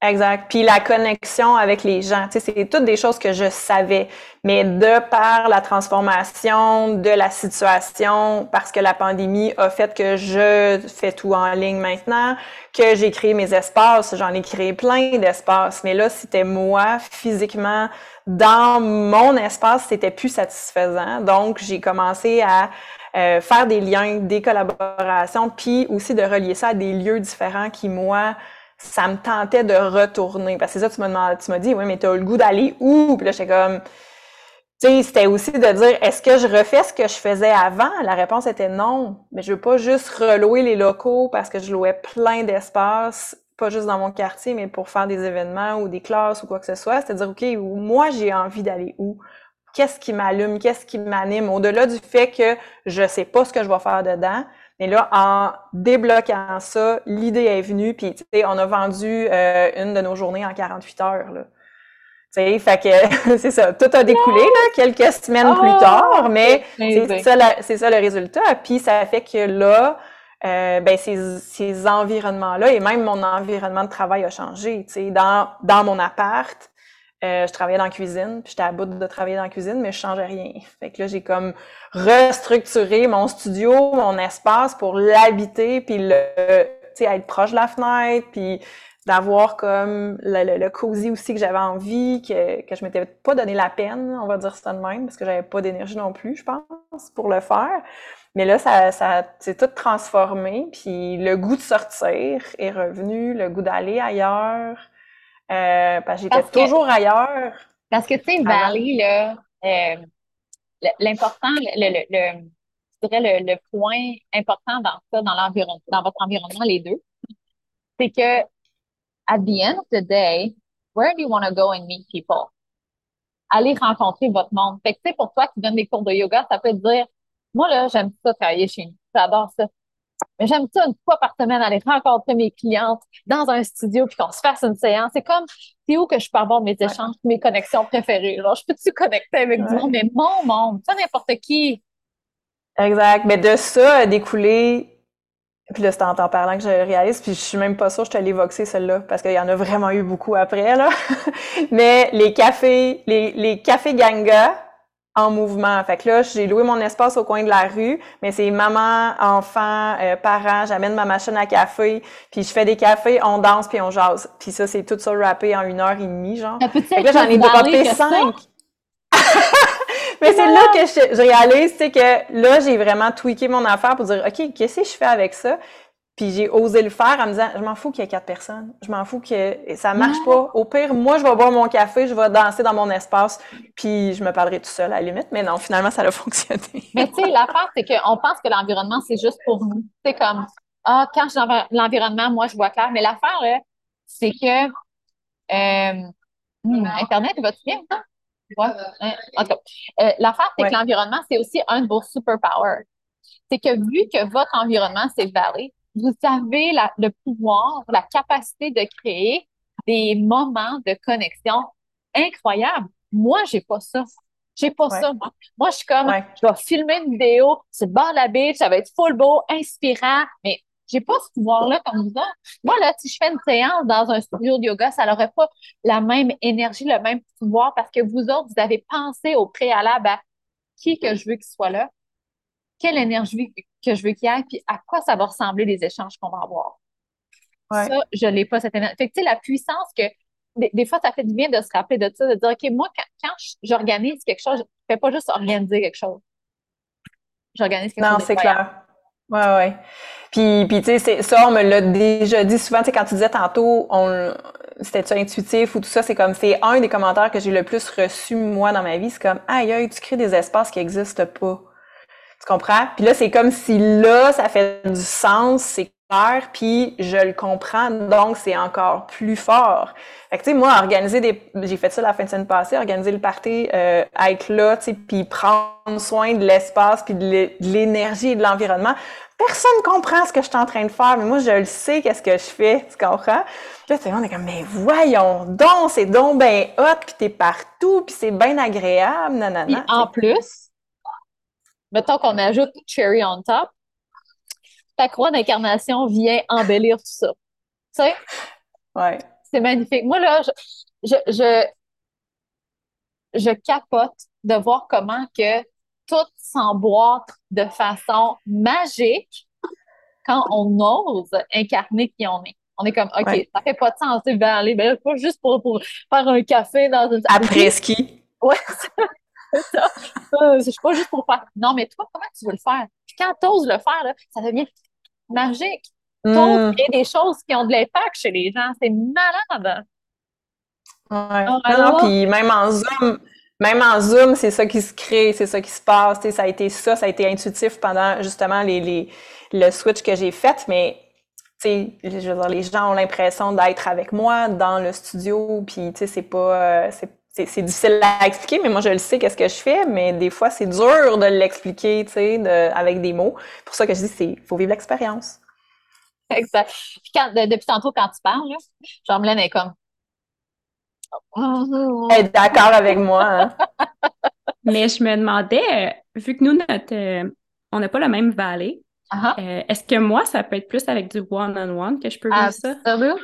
Exact. Puis la connexion avec les gens, c'est toutes des choses que je savais. Mais de par la transformation de la situation, parce que la pandémie a fait que je fais tout en ligne maintenant, que j'ai créé mes espaces, j'en ai créé plein d'espaces. Mais là, c'était moi, physiquement, dans mon espace, c'était plus satisfaisant. Donc, j'ai commencé à euh, faire des liens, des collaborations, puis aussi de relier ça à des lieux différents qui, moi, ça me tentait de retourner. Parce que c'est ça, tu m'as tu m'as dit, oui, mais tu as le goût d'aller où? Puis là, j'étais comme, tu sais, c'était aussi de dire, est-ce que je refais ce que je faisais avant? La réponse était non. Mais je veux pas juste relouer les locaux parce que je louais plein d'espace, pas juste dans mon quartier, mais pour faire des événements ou des classes ou quoi que ce soit. C'est-à-dire, OK, moi, j'ai envie d'aller où? Qu'est-ce qui m'allume? Qu'est-ce qui m'anime? Au-delà du fait que je sais pas ce que je vais faire dedans, mais là, en débloquant ça, l'idée est venue, puis tu sais, on a vendu euh, une de nos journées en 48 heures. Là. Tu sais, fait que c'est ça, tout a découlé là, quelques semaines plus ah! tard, mais c'est ça, ça, le résultat. Puis ça fait que là, euh, ben ces, ces environnements-là et même mon environnement de travail a changé. Tu sais, dans, dans mon appart, euh, je travaillais dans la cuisine, puis j'étais à bout de travailler dans la cuisine, mais je changeais rien. Fait que là, j'ai comme restructuré mon studio, mon espace pour l'habiter, puis le, être proche de la fenêtre, puis d'avoir comme le, le, cosy aussi que j'avais envie, que, que je m'étais pas donné la peine, on va dire ça de même, parce que j'avais pas d'énergie non plus, je pense, pour le faire. Mais là, ça, ça s'est tout transformé, puis le goût de sortir est revenu, le goût d'aller ailleurs. Euh, parce que j'étais toujours ailleurs. Parce que, tu sais, Valley, là, euh, l'important, le, le, le, je dirais le, le, point important dans ça, dans l'environnement, dans votre environnement, les deux, c'est que, at the end of the day, where do you want to go and meet people? Allez rencontrer votre monde. Fait que, tu sais, pour toi qui donne des cours de yoga, ça peut te dire, moi, là, j'aime ça travailler chez nous. J'adore ça. Mais j'aime ça une fois par semaine aller rencontrer mes clientes dans un studio puis qu'on se fasse une séance. C'est comme, c'est où que je peux avoir mes échanges, mes connexions préférées? Là. Je peux-tu connecter avec du monde, mais mon monde, pas n'importe qui. Exact. Mais de ça a découlé puis là, c'est en t'en parlant que je réalise, puis je suis même pas sûre que je te l'ai voxé, celle-là, parce qu'il y en a vraiment eu beaucoup après, là. Mais les cafés, les, les cafés ganga, en mouvement. Fait que là, j'ai loué mon espace au coin de la rue, mais c'est maman, enfant, euh, parents, j'amène ma machine à café, puis je fais des cafés, on danse puis on jase. Puis ça, c'est tout ça rappé en une heure et demie, genre. Fait que là, j'en ai droppé cinq. mais c'est là que je, je réalise, c'est que là, j'ai vraiment tweaké mon affaire pour dire, OK, qu'est-ce que je fais avec ça? Puis j'ai osé le faire en me disant, je m'en fous qu'il y ait quatre personnes. Je m'en fous que ça marche pas. Au pire, moi, je vais boire mon café, je vais danser dans mon espace, puis je me parlerai tout seul à la limite. Mais non, finalement, ça a fonctionné. Mais tu sais, l'affaire, c'est qu'on pense que l'environnement, c'est juste pour nous. C'est comme, ah, quand je suis dans l'environnement, moi, je vois clair. Mais l'affaire, c'est que euh, hmm, Internet, va-tu bien, ça? Ouais. Hein, euh, l'affaire, c'est que l'environnement, c'est aussi un de vos superpowers. C'est que vu que votre environnement, c'est varié, vous avez le pouvoir, la capacité de créer des moments de connexion incroyables. Moi, j'ai pas ça. J'ai pas ça, moi. Moi, je suis comme, je vais filmer une vidéo, c'est le bord de la beach, ça va être full beau, inspirant, mais j'ai pas ce pouvoir-là comme vous autres. Moi, là, si je fais une séance dans un studio de yoga, ça n'aurait pas la même énergie, le même pouvoir parce que vous autres, vous avez pensé au préalable à qui que je veux qu'il soit là, quelle énergie que je veux qu'il y ait, puis à quoi ça va ressembler les échanges qu'on va avoir. Ça, je n'ai pas cette énergie. Fait que, tu sais, la puissance que, des, fois, ça fait du bien de se rappeler de ça, de dire, OK, moi, quand, j'organise quelque chose, je ne fais pas juste organiser quelque chose. J'organise quelque chose. Non, c'est clair. Ouais, ouais. Puis, puis tu sais, ça, on me l'a déjà dit souvent, tu sais, quand tu disais tantôt, on, c'était intuitif ou tout ça, c'est comme, c'est un des commentaires que j'ai le plus reçu, moi, dans ma vie, c'est comme, aïe, aïe, tu crées des espaces qui n'existent pas. Tu comprends? Puis là, c'est comme si là, ça fait du sens, c'est clair, puis je le comprends, donc c'est encore plus fort. Fait que, tu sais, moi, organiser des... J'ai fait ça la fin de semaine passée, organiser le party, euh, être là, tu sais, puis prendre soin de l'espace, puis de l'énergie et de l'environnement. Personne comprend ce que je suis en train de faire, mais moi, je le sais, qu'est-ce que je fais, tu comprends? Puis là, on est comme, mais voyons donc, c'est donc ben hot, puis t'es partout, puis c'est bien agréable, nanana. en plus, mettons qu'on ajoute cherry on top, ta croix d'incarnation vient embellir tout ça. Tu sais? Ouais. C'est magnifique. Moi, là, je, je, je, capote de voir comment que tout s'emboîte de façon magique quand on ose incarner qui on est. On est comme, OK, ça fait pas de sens, c'est aller, ben, pas juste pour, pour faire un café dans une... Après ski. Ouais, ça. Euh, je suis pas juste pour faire. Non, mais toi, comment tu veux le faire? Puis quand tu oses le faire, là, ça devient magique. Tu mm. des choses qui ont de l'impact chez les gens. C'est malade. Ouais. Oh, non, puis même en Zoom, même en Zoom, c'est ça qui se crée, c'est ça qui se passe. ça a été ça, ça a été intuitif pendant justement les, les le switch que j'ai fait, mais je veux dire, les gens ont l'impression d'être avec moi dans le studio, puis c'est pas, euh, c'est difficile à expliquer, mais moi je le sais qu'est-ce que je fais, mais des fois c'est dur de l'expliquer, tu sais, avec des mots. pour ça que je dis c'est faut vivre l'expérience. Exact. Puis quand, depuis tantôt quand tu parles, Jean-Mélène est comme Elle est d'accord avec moi. Hein. mais je me demandais, vu que nous notre euh, on n'a pas la même vallée, euh, est-ce que moi, ça peut être plus avec du one-on-one que je peux vivre ça?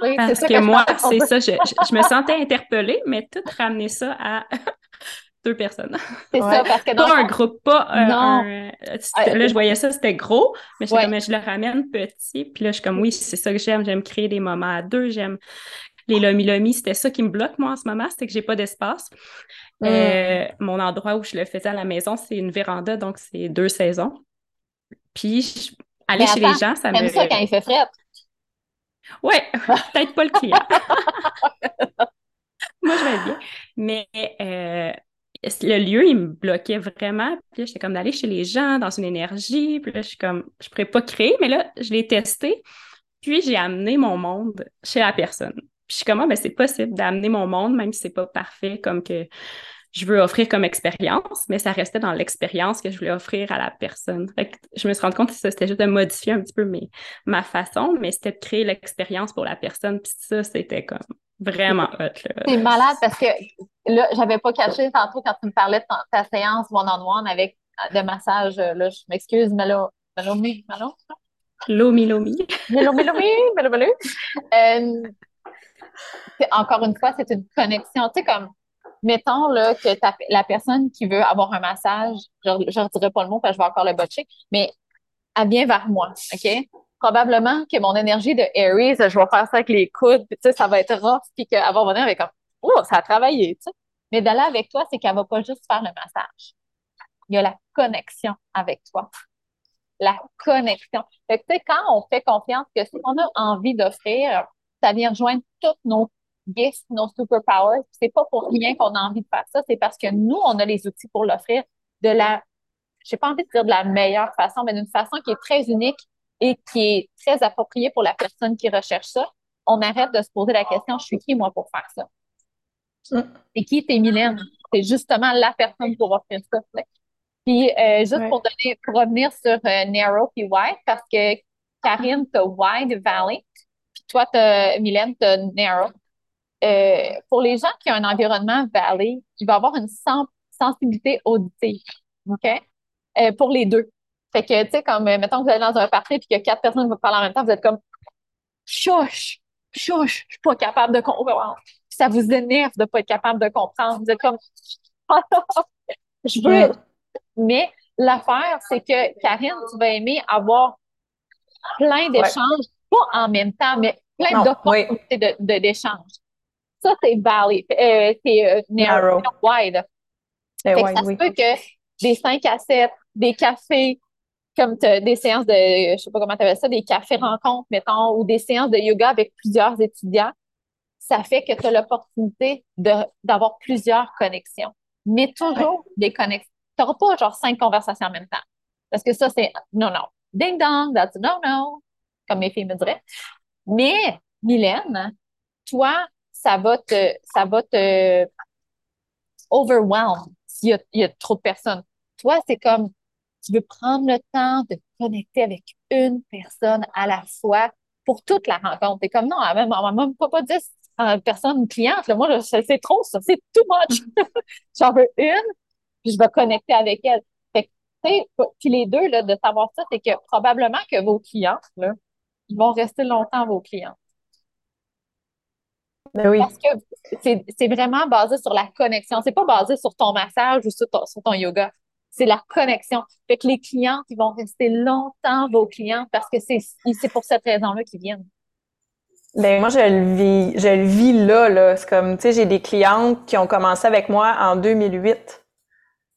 Oui, Parce que, moi, c'est ça, je, me sentais interpellée, mais tout ramener ça à deux personnes. C'est ça, parce que Pas un groupe, pas un, Là, je voyais ça, c'était gros, mais je, comme, je le ramène petit, puis là, je suis comme, oui, c'est ça que j'aime, j'aime créer des moments à deux, j'aime les lomi-lomi, c'était ça qui me bloque, moi, en ce moment, c'était que j'ai pas d'espace. Mm. Euh, mon endroit où je le faisais à la maison, c'est une véranda, donc c'est deux saisons. Puis aller chez les gens, ça me. ça quand il fait frais? Oui, peut-être pas le client. Moi, je vais bien. Mais euh, le lieu, il me bloquait vraiment. Puis j'étais comme d'aller chez les gens dans une énergie. Puis là, je suis comme, je pourrais pas créer, mais là, je l'ai testé. Puis j'ai amené mon monde chez la personne. Puis je suis comme, ah, ben, c'est possible d'amener mon monde, même si c'est pas parfait, comme que je veux offrir comme expérience, mais ça restait dans l'expérience que je voulais offrir à la personne. je me suis rendu compte que c'était juste de modifier un petit peu mes, ma façon, mais c'était de créer l'expérience pour la personne. Puis ça, c'était comme vraiment hot. C'est malade parce que là, j'avais pas caché tantôt quand tu me parlais de ta, séance one-on-one avec de massage. Là, je m'excuse, Malo, Malomi, Malo? Lomi, Lomi. Lomi, Lomi, Malo, euh, encore une fois, c'est une connexion. Tu sais, comme mettons là, que la personne qui veut avoir un massage, je ne redirai pas le mot parce que je vais encore le botcher, mais elle vient vers moi, OK? Probablement que mon énergie de Aries, je vais faire ça avec les coudes, puis, ça va être rough, puis qu'elle va venir avec comme, oh, ça a travaillé. Mais d'aller avec toi, c'est qu'elle va pas juste faire le massage. Il y a la connexion avec toi. La connexion. Fait quand on fait confiance que ce qu'on a envie d'offrir, ça vient rejoindre toutes nos gifts, nos superpowers. C'est pas pour rien qu'on a envie de faire ça, c'est parce que nous, on a les outils pour l'offrir de la, j'ai pas envie de dire de la meilleure façon, mais d'une façon qui est très unique et qui est très appropriée pour la personne qui recherche ça. On arrête de se poser la question, je suis qui moi pour faire ça? C'est qui t'es Mylène? C'est justement la personne pour offrir ça. Puis euh, juste pour donner, pour revenir sur euh, Narrow puis Wide, parce que Karine, t'as Wide Valley, puis toi, t'as, Mylène, t'as Narrow. Euh, pour les gens qui ont un environnement valley, il va avoir une sensibilité auditive. OK? Euh, pour les deux. Fait que, tu sais, comme, euh, mettons que vous allez dans un party et que quatre personnes vous parlent en même temps, vous êtes comme, chouche, chouche, je suis pas capable de comprendre. ça vous énerve de pas être capable de comprendre. Vous êtes comme, je veux. Mais l'affaire, c'est que Karine, tu vas aimer avoir plein d'échanges, pas en même temps, mais plein d'opportunités d'échanges ça, c'est valley, euh, c'est euh, narrow, wide. ça se peut que des 5 à 7, des cafés, comme des séances de, je sais pas comment tu appelles ça, des cafés rencontres, mettons, ou des séances de yoga avec plusieurs étudiants, ça fait que tu as l'opportunité d'avoir plusieurs connexions. Mais toujours des connexions. Tu n'auras pas genre cinq conversations en même temps. Parce que ça, c'est non, non. Ding dong, that's no, no, comme mes filles me diraient. Mais, Mylène, toi, ça va te, ça va te overwhelm s'il y a, y a trop de personnes. Toi, c'est comme, tu veux prendre le temps de connecter avec une personne à la fois pour toute la rencontre. T'es comme, non, même, même pas, pas 10 euh, personnes clientes. moi, c'est trop, ça, c'est too much. J'en veux une, puis je vais connecter avec elle. Fait que, puis les deux, là, de savoir ça, c'est que probablement que vos clients, là, ils vont rester longtemps vos clients. Ben oui. Parce que c'est vraiment basé sur la connexion. C'est pas basé sur ton massage ou sur ton, yoga. C'est la connexion. Fait que les clients, ils vont rester longtemps vos clients parce que c'est pour cette raison-là qu'ils viennent. Ben moi je le vis, je le vis là là. C'est comme tu sais j'ai des clientes qui ont commencé avec moi en 2008,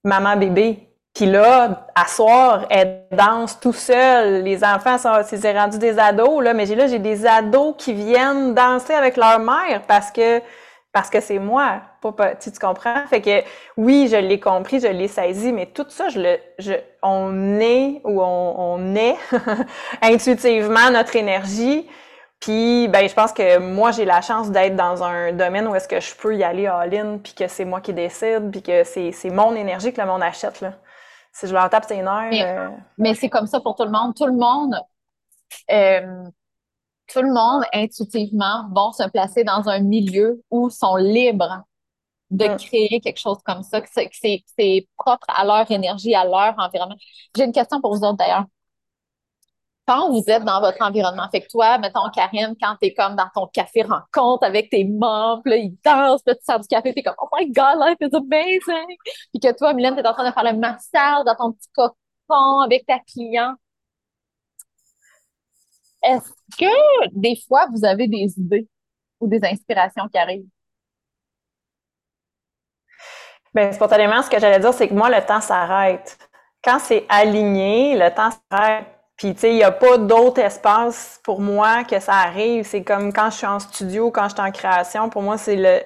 maman bébé. Puis là, à soir, elles dansent tout seules. Les enfants sont, c'est rendu des ados, là. Mais j'ai là, j'ai des ados qui viennent danser avec leur mère parce que, parce que c'est moi. Tu, tu comprends? Fait que, oui, je l'ai compris, je l'ai saisi, mais tout ça, je le, je, on est ou on, on est intuitivement notre énergie. Puis, ben, je pense que moi, j'ai la chance d'être dans un domaine où est-ce que je peux y aller all-in, puis que c'est moi qui décide, puis que c'est, c'est mon énergie que le monde achète, là si je leur tape ses nerfs. Mais, euh, mais c'est comme ça pour tout le monde. Tout le monde, euh, tout le monde intuitivement vont se placer dans un milieu où sont libres de mm. créer quelque chose comme ça, que c'est propre à leur énergie, à leur environnement. J'ai une question pour vous autres d'ailleurs quand vous êtes dans votre environnement, fait que toi, mettons, Karine, quand t'es comme dans ton café rencontre avec tes membres, là, ils dansent, puis tu sors du café, t'es comme, oh my God, life is amazing! Puis que toi, Mylène, t'es en train de faire le massage dans ton petit cocon avec ta cliente. Est-ce que des fois, vous avez des idées ou des inspirations qui arrivent? Bien, spontanément, ce que j'allais dire, c'est que moi, le temps s'arrête. Quand c'est aligné, le temps s'arrête puis, tu sais, il n'y a pas d'autre espace pour moi que ça arrive. C'est comme quand je suis en studio, quand je suis en création, pour moi, c'est le.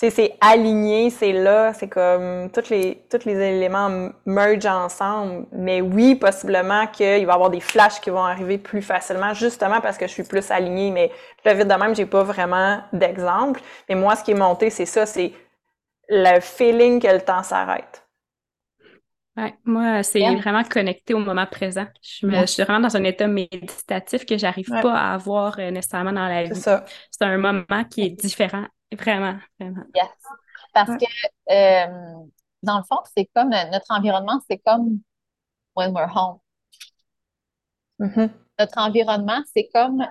Tu sais, c'est aligné, c'est là, c'est comme tous les, tous les éléments merge ensemble. Mais oui, possiblement qu'il va y avoir des flashs qui vont arriver plus facilement, justement parce que je suis plus alignée. Mais là, vite de même, j'ai pas vraiment d'exemple. Mais moi, ce qui est monté, c'est ça, c'est le feeling que le temps s'arrête. Ouais, moi, c'est vraiment connecté au moment présent. Je, me, suis vraiment dans un état méditatif que j'arrive pas à avoir euh, nécessairement dans la vie. C'est un moment qui est différent, vraiment, vraiment. Yes. Parce que, euh, dans le fond, c'est comme euh, notre environnement, c'est comme when we're home. Mm-hmm. Notre environnement, c'est comme,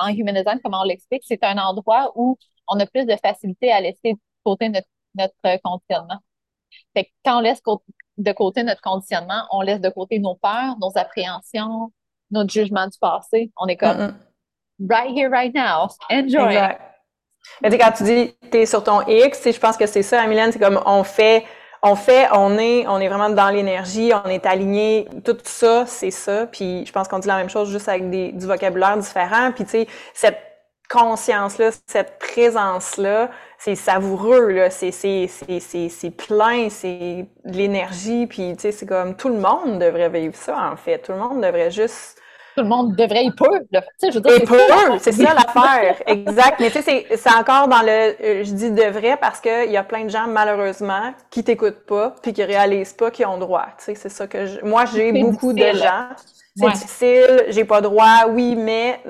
en human design, comme on l'explique, c'est un endroit où on a plus de facilité à laisser de côté notre, notre conditionnement. Fait que quand on laisse de côté notre conditionnement, on laisse de côté nos peurs, nos appréhensions, notre jugement du passé. On est comme right here, right now. Enjoy. Mais quand tu dis es sur ton X, je pense que c'est ça, Mylène, c'est comme on fait, on fait, on est, on est vraiment dans l'énergie, on est aligné, tout ça, c'est ça. Puis je pense qu'on dit la même chose juste avec des, du vocabulaire différent. Puis tu sais, cette conscience-là, cette présence-là, c'est savoureux, là, c'est, c'est, c'est, c'est, plein, c'est de l'énergie, puis tu sais, c'est comme tout le monde devrait vivre ça, en fait. Tout le monde devrait juste... Tout le monde devrait, y peut, tu sais, je veux dire, c'est ça l'affaire, exact. Mais tu sais, c'est, encore dans le, euh, je dis devrait parce qu'il y a plein de gens, malheureusement, qui t'écoutent pas, puis qui réalisent pas qu'ils ont droit, tu sais, c'est ça que je... Moi, j'ai beaucoup de gens, c'est difficile, j'ai pas droit, oui, mais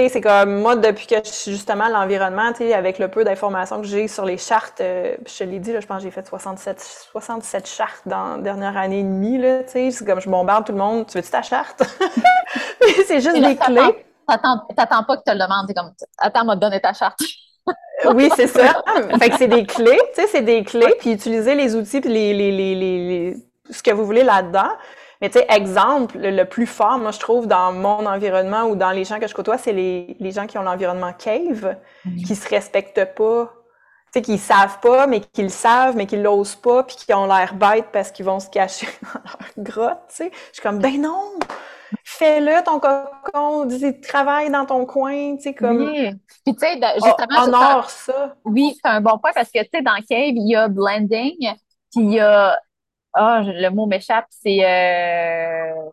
sais, c'est comme moi, depuis que je suis justement l'environnement, tu sais, avec le peu d'informations que j'ai sur les chartes, euh, je te l'ai dit, là, je pense que j'ai fait 67, 67 chartes dans la dernière année et demie, là, tu sais, c'est comme je bombarde tout le monde, tu veux-tu ta charte? c'est juste des clés. T'attends pas que tu te le demandes, c'est comme, attends, m'a donné ta charte. oui, c'est ça. Fait que c'est des clés, tu sais, c'est des clés, puis utiliser les outils puis les, les, les, les, ce que vous voulez là-dedans. Mais tu sais, exemple, le, plus fort, moi, je trouve, dans mon environnement ou dans les gens que je côtoie, c'est les, les gens qui ont l'environnement cave, qui se respectent pas, tu sais, qui savent pas, mais qui le savent, mais qui l'osent pas, puis qui ont l'air bêtes parce qu'ils vont se cacher dans leur grotte, tu sais. Je suis comme, ben non! fais-le ton cocon, travaille dans ton coin, tu sais, comme. Oui. Puis, tu sais, justement. honore ça. Oui, c'est un bon point parce que, tu sais, dans Cave, il y a blending, puis il y a. Ah, le mot m'échappe, c'est. Euh...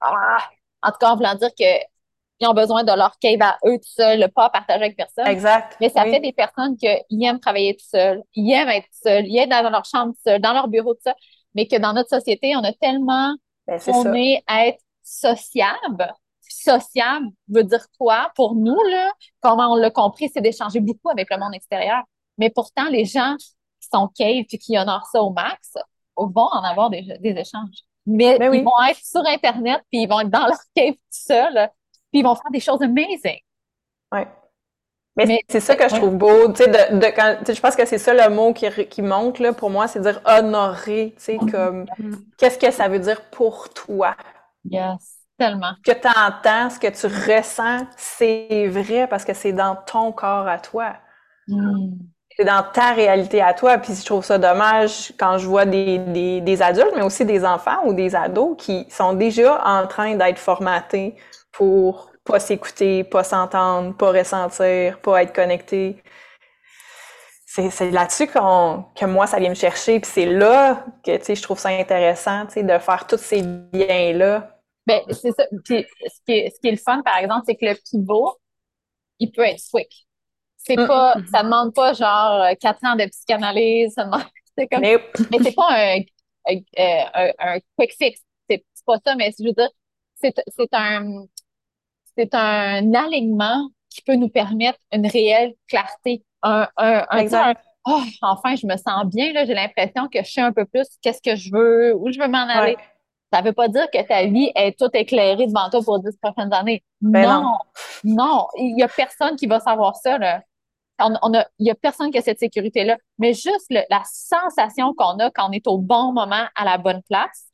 Ah, en tout cas, en voulant dire qu'ils ont besoin de leur cave à eux tout seuls, pas partager avec personne. Exact. Mais ça fait des personnes qui aiment travailler tout seuls, ils aiment être seuls, ils aiment dans leur chambre tout seuls, dans leur bureau tout ça, mais que dans notre société, on a tellement ben, on est à être sociable. Sociable veut dire quoi? Pour nous, là? Comment on l'a compris, c'est d'échanger beaucoup avec le monde extérieur. Mais pourtant, les gens qui sont cave et qui honorent ça au max vont en avoir des, des échanges. Mais ben ils vont être sur Internet, puis ils vont être dans leur cave tout seuls, puis ils vont faire des choses amazing. Ouais. Mais, c'est ça que je trouve beau, tu sais, de, de, quand, je pense que c'est ça le mot qui, qui monte, là, pour moi, c'est dire honorer, tu sais, comme, mm. qu'est-ce que ça veut dire pour toi? Yes, tellement. Ce que tu entends, ce que tu ressens, c'est vrai parce que c'est dans ton corps à toi. Mm. C'est dans ta réalité à toi. Puis je trouve ça dommage quand je vois des, des, adultes, mais aussi des enfants ou des ados qui sont déjà en train d'être formatés pour pas s'écouter, pas s'entendre, pas ressentir, pas être connecté. C'est là-dessus que moi, ça vient me chercher. Puis c'est là que, je trouve ça intéressant, de faire tous ces biens-là. Ben, c'est ça. Puis ce qui, est, ce qui est le fun, par exemple, c'est que le pivot, il peut être quick. C'est mm. pas, ça demande pas genre quatre ans de psychanalyse, ça demande, c'est comme, mais c'est pas un, un, un, quick fix. C'est pas ça, mais je veux dire, c'est un, c'est un alignement qui peut nous permettre une réelle clarté. Un, un, un, oh, enfin, je me sens bien, là, j'ai l'impression que je sais un peu plus qu'est-ce que je veux, où je veux m'en aller. Ça ne veut pas dire que ta vie est toute éclairée devant toi pour les dix prochaines années. Ben non, non, il n'y a personne qui va savoir ça. Là. On, a, il n'y a personne qui a cette sécurité-là. Mais juste la sensation qu'on a quand on est au bon moment, à la bonne place,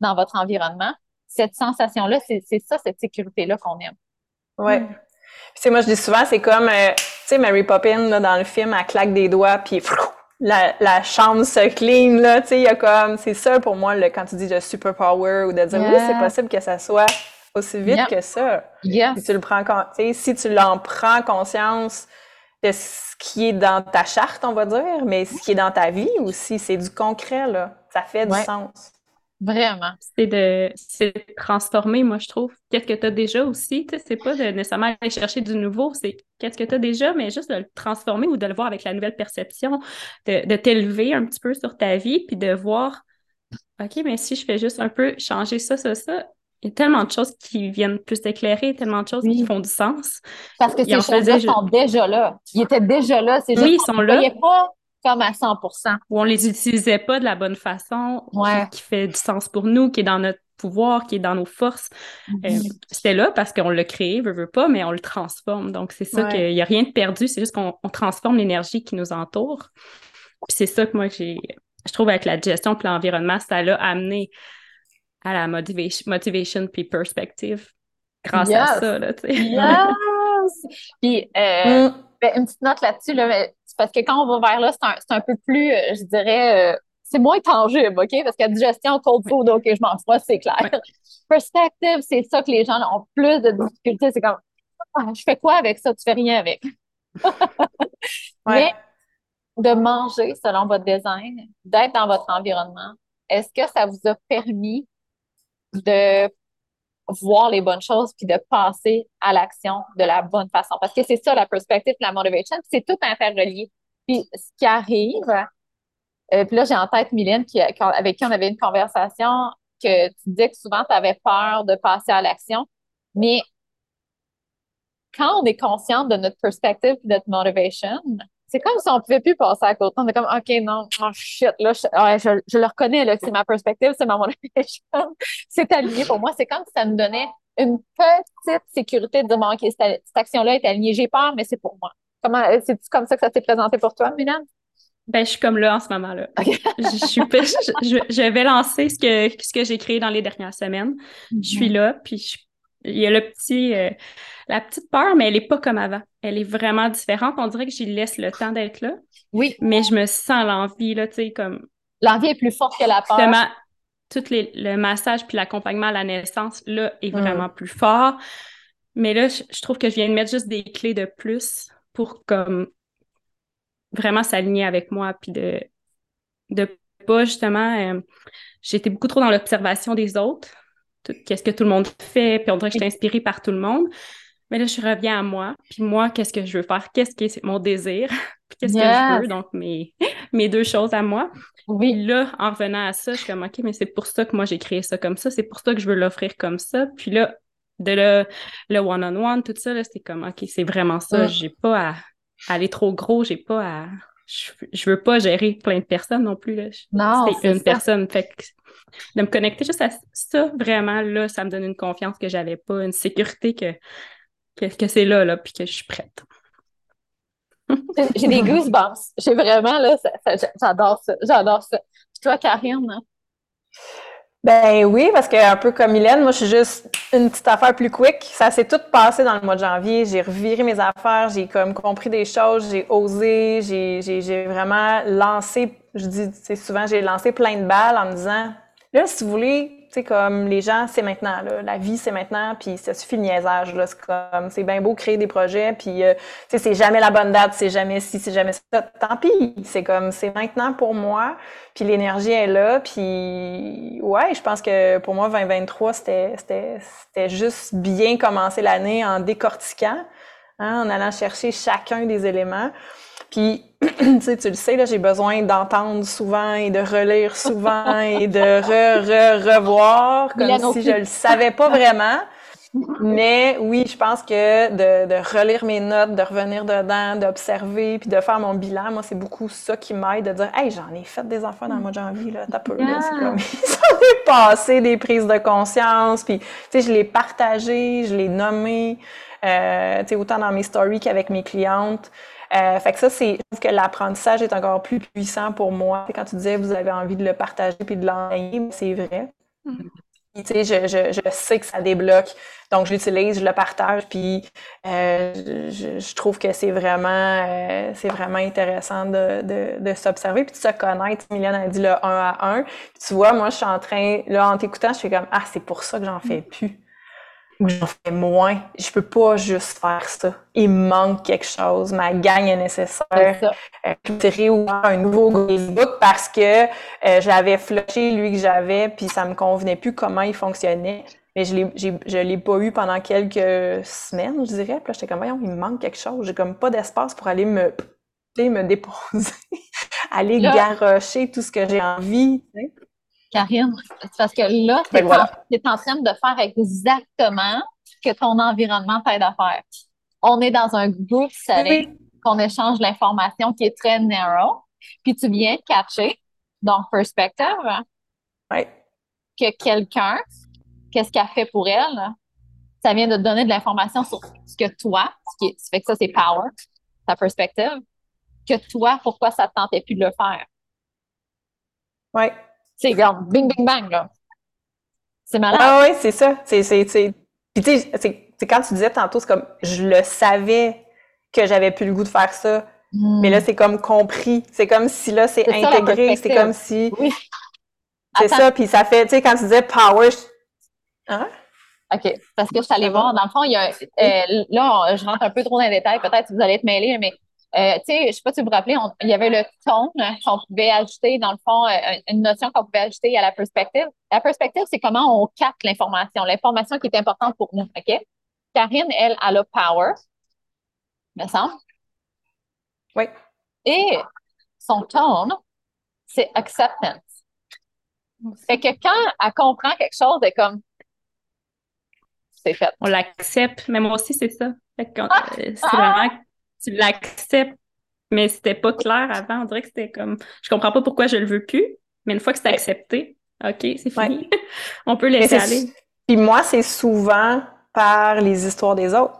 dans votre environnement, cette sensation-là, c'est ça, cette sécurité-là qu'on aime. Ouais. Mm. Tu sais, moi, je dis souvent, c'est comme, euh, tu sais, Mary Poppins, là, dans le film, elle claque des doigts, puis la, la chambre se clean, là, tu sais, il y a comme, c'est ça pour moi, le, quand tu dis de superpower ou de dire, oui, c'est possible que ça soit aussi vite que ça. Si tu le prends, si tu l'en prends conscience ce qui est dans ta charte, on va dire, mais ce qui est dans ta vie aussi, c'est du concret, là. Ça fait du sens. Vraiment. C'est de, transformer, moi, je trouve. Qu'est-ce que tu as déjà aussi? C'est pas de nécessairement aller chercher du nouveau, c'est qu'est-ce que tu as déjà, mais juste de le transformer ou de le voir avec la nouvelle perception, de, t'élever un petit peu sur ta vie, puis de voir, OK, mais si je fais juste un peu changer ça, ça, ça, il y a tellement de choses qui viennent plus éclairer, tellement de choses qui font du sens. Parce que ces choses-là sont déjà là. Ils étaient déjà là. C'est oui, ils sont là. pas comme à 100 Ou on les utilisait pas de la bonne façon, qui, fait du sens pour nous, qui est dans notre pouvoir, qui est dans nos forces. Euh, mm-hmm. C'était là parce qu'on l'a créé, veut, veut pas, mais on le transforme. Donc, c'est ça qu'il n'y a rien de perdu, c'est juste qu'on transforme l'énergie qui nous entoure. Puis c'est ça que moi, j'ai, je trouve avec la gestion et l'environnement, ça l'a amené à la motivation, motivation puis perspective grâce à ça. Là, yes! puis, euh, mm. ben, une petite note là-dessus, là, parce que quand on va vers là, c'est un, un, peu plus, euh, je dirais, euh, c'est moins tangible, OK? Parce que digestion, cold food, OK, je m'en fous, c'est clair. Perspective, c'est ça que les gens ont plus de difficultés. C'est comme, ah, je fais quoi avec ça? Tu fais rien avec. Mais de manger selon votre design, d'être dans votre environnement, est-ce que ça vous a permis de voir les bonnes choses puis de passer à l'action de la bonne façon. Parce que c'est ça la perspective, la motivation, c'est tout interrelié. Puis ce qui arrive, euh, puis là j'ai en tête Mylène qui, avec qui on avait une conversation que tu disais que souvent tu avais peur de passer à l'action, mais quand on est consciente de notre perspective de notre motivation, c'est comme si on pouvait plus passer à côté. On est comme, OK, non, oh shit, là, je, je, le reconnais, là, c'est ma perspective, c'est ma motivation. c'est aligné pour moi. C'est comme si ça me donnait une petite sécurité de dire, bon, OK, cette, action-là est alignée. J'ai peur, mais c'est pour moi. Comment, c'est comme ça que ça s'est présenté pour toi, Milan? Ben, je suis comme là en ce moment-là. je, suis, je, je, vais lancer ce que, ce que j'ai créé dans les dernières semaines. Je suis mm-hmm. là, puis je il y a le petit, euh, la petite peur, mais elle n'est pas comme avant. Elle est vraiment différente. On dirait que j'y laisse le temps d'être là. Oui. Mais je me sens l'envie, là, tu sais, comme. L'envie est plus forte que la peur. tout le massage puis l'accompagnement à la naissance, là, est mm. vraiment plus fort. Mais là, je, trouve que je viens de mettre juste des clés de plus pour comme vraiment s'aligner avec moi puis de, de pas justement. Euh, j'étais beaucoup trop dans l'observation des autres. Qu'est-ce que tout le monde fait, puis on dirait que j'étais inspirée par tout le monde. Mais là, je reviens à moi. Puis moi, qu'est-ce que je veux faire? Qu'est-ce qui est mon désir? puis qu'est-ce que je veux? Donc, mes, mes deux choses à moi. Oui. là, en revenant à ça, je suis comme, OK, mais c'est pour ça que moi, j'ai créé ça comme ça. C'est pour ça que je veux l'offrir comme ça. Puis là, de le, le one-on-one, tout ça, c'était comme, OK, c'est vraiment ça. J'ai pas à, aller trop gros. J'ai pas à... Je, veux pas gérer plein de personnes non plus. Là. Non, c'est une personne. Fait que de me connecter juste à ça, vraiment, là, ça me donne une confiance que j'avais pas, une sécurité que que, c'est là, là, puis que je suis prête. J'ai des goosebumps. J'ai vraiment, là, j'adore ça. J'adore ça. Puis toi, Karine? Hein? Ben oui, parce que un peu comme Mylène, moi je suis juste une petite affaire plus quick. Ça s'est tout passé dans le mois de janvier. J'ai reviré mes affaires, j'ai comme compris des choses, j'ai osé, j'ai vraiment lancé, je dis souvent, j'ai lancé plein de balles en me disant là, si vous voulez sais, comme les gens, c'est maintenant, là. La vie, c'est maintenant, puis ça suffit le niaisage, là. C'est comme, c'est bien beau créer des projets, puis, euh, tu sais, c'est jamais la bonne date, c'est jamais ci, c'est jamais ça. Tant pis. C'est comme, c'est maintenant pour moi, puis l'énergie est là, puis, ouais, je pense que pour moi, 2023, c'était, c'était, c'était juste bien commencer l'année en décortiquant, hein, en allant chercher chacun des éléments. Puis, tu sais, tu le sais, là, j'ai besoin d'entendre souvent et de relire souvent et de re, re, revoir, comme si je le savais pas vraiment. Mais oui, je pense que de, de, relire mes notes, de revenir dedans, d'observer, puis de faire mon bilan, moi, c'est beaucoup ça qui m'aide de dire Hey, j'en ai fait des enfants dans le mois de janvier, là, t'as peu, là, c'est comme j'en ai passé des prises de conscience, puis tu sais, je l'ai partagé, je l'ai nommé, euh, tu sais, autant dans mes stories qu'avec mes clientes. Euh, fait que ça, c'est, je trouve que l'apprentissage est encore plus puissant pour moi. Quand tu disais vous avez envie de le partager puis de l'enseigner, c'est vrai. Mm-hmm. tu sais, je, je, je, sais que ça débloque. Donc, je l'utilise, je le partage, puis euh, je, je, trouve que c'est vraiment, euh, c'est vraiment intéressant de, de, de s'observer, puis de se connaître. Miliane a dit le 1 à 1. Puis tu vois, moi, je suis en train, là, en t'écoutant, je suis comme, ah, c'est pour ça que j'en fais plus j'en fais moins. Je peux pas juste faire ça. Il manque quelque chose. Ma gagne est nécessaire. Euh, je ouvert un nouveau Facebook parce que euh, j'avais flushé lui que j'avais, puis ça me convenait plus comment il fonctionnait. Mais je je l'ai pas eu pendant quelques semaines, je dirais. Puis là, j'étais comme, voyons, il me manque quelque chose. J'ai comme pas d'espace pour aller me, me déposer, aller garocher tout ce que j'ai envie. Karine, parce que là, tu es, ben en train de faire exactement ce que ton environnement t'aide à faire. On est dans un groupe setting, qu'on échange l'information qui est très narrow, puis tu viens catcher, donc perspective, que quelqu'un, qu'est-ce qu'elle fait pour elle, ça vient de te donner de l'information sur ce que toi, ce qui fait que ça, c'est power, ta perspective, que toi, pourquoi ça te tentait plus de le faire. Oui. C'est comme bing, bing, bang, là. C'est malade. Ah oui, c'est ça. C'est, c'est, c'est... Puis tu sais, c'est quand tu disais tantôt, c'est comme, je le savais que j'avais plus le goût de faire ça. Mais là, hmm. c'est comme compris. C'est comme si là, c'est, intégré. C'est comme si. Oui. C'est ça, puis ça fait, tu sais, quand tu disais power. Hein? OK. Parce que je suis allée voir, dans le fond, il y a. Euh, là, je rentre un peu trop dans les détails, peut-être que vous allez être mêlés, mais euh, tu sais, je sais pas si vous vous rappelez, il y avait le ton qu'on pouvait ajouter, dans le fond, euh, une notion qu'on pouvait ajouter à la perspective. La perspective, c'est comment on capte l'information, l'information qui est importante pour nous, OK? Karine, elle, a le power, me semble. Oui. Et son ton, c'est acceptance. Fait que quand elle comprend quelque chose, elle est comme, c'est fait. On l'accepte, mais moi aussi, c'est ça. Fait que, ah! euh, c'est vraiment tu l'acceptes, mais c'était pas clair avant. On dirait que c'était comme, je comprends pas pourquoi je le veux plus, mais une fois que c'est accepté, OK, c'est fini. On peut laisser aller. Puis moi, c'est souvent par les histoires des autres.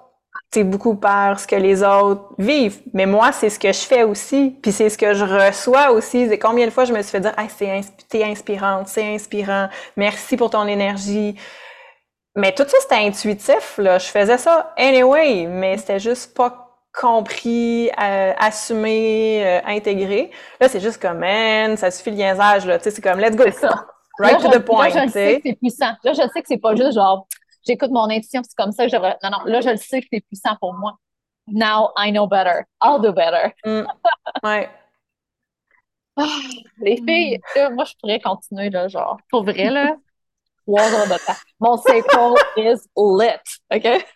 C'est beaucoup par ce que les autres vivent. Mais moi, c'est ce que je fais aussi. Puis c'est ce que je reçois aussi. C'est combien de fois je me suis fait dire, hey, c'est t'es inspirante, c'est inspirant. Merci pour ton énergie. Mais tout ça, c'était intuitif, là. Je faisais ça anyway, mais c'était juste pas compris, euh, assumé, euh, intégré. Là, c'est juste comme, man, ça suffit le liaisage, là. Tu sais, c'est comme, let's go. ça. right to je, the point. Là, je sais que c'est puissant. Là, je sais que c'est pas juste genre, j'écoute mon intuition, c'est comme ça que je devrais. Non, non, là, je le sais que c'est puissant pour moi. Now I know better. I'll do better. Mm. Ouais. Ah, les filles, là, moi, je pourrais continuer, là, genre, pour vrai, là, de temps. Mon sequel is lit, OK?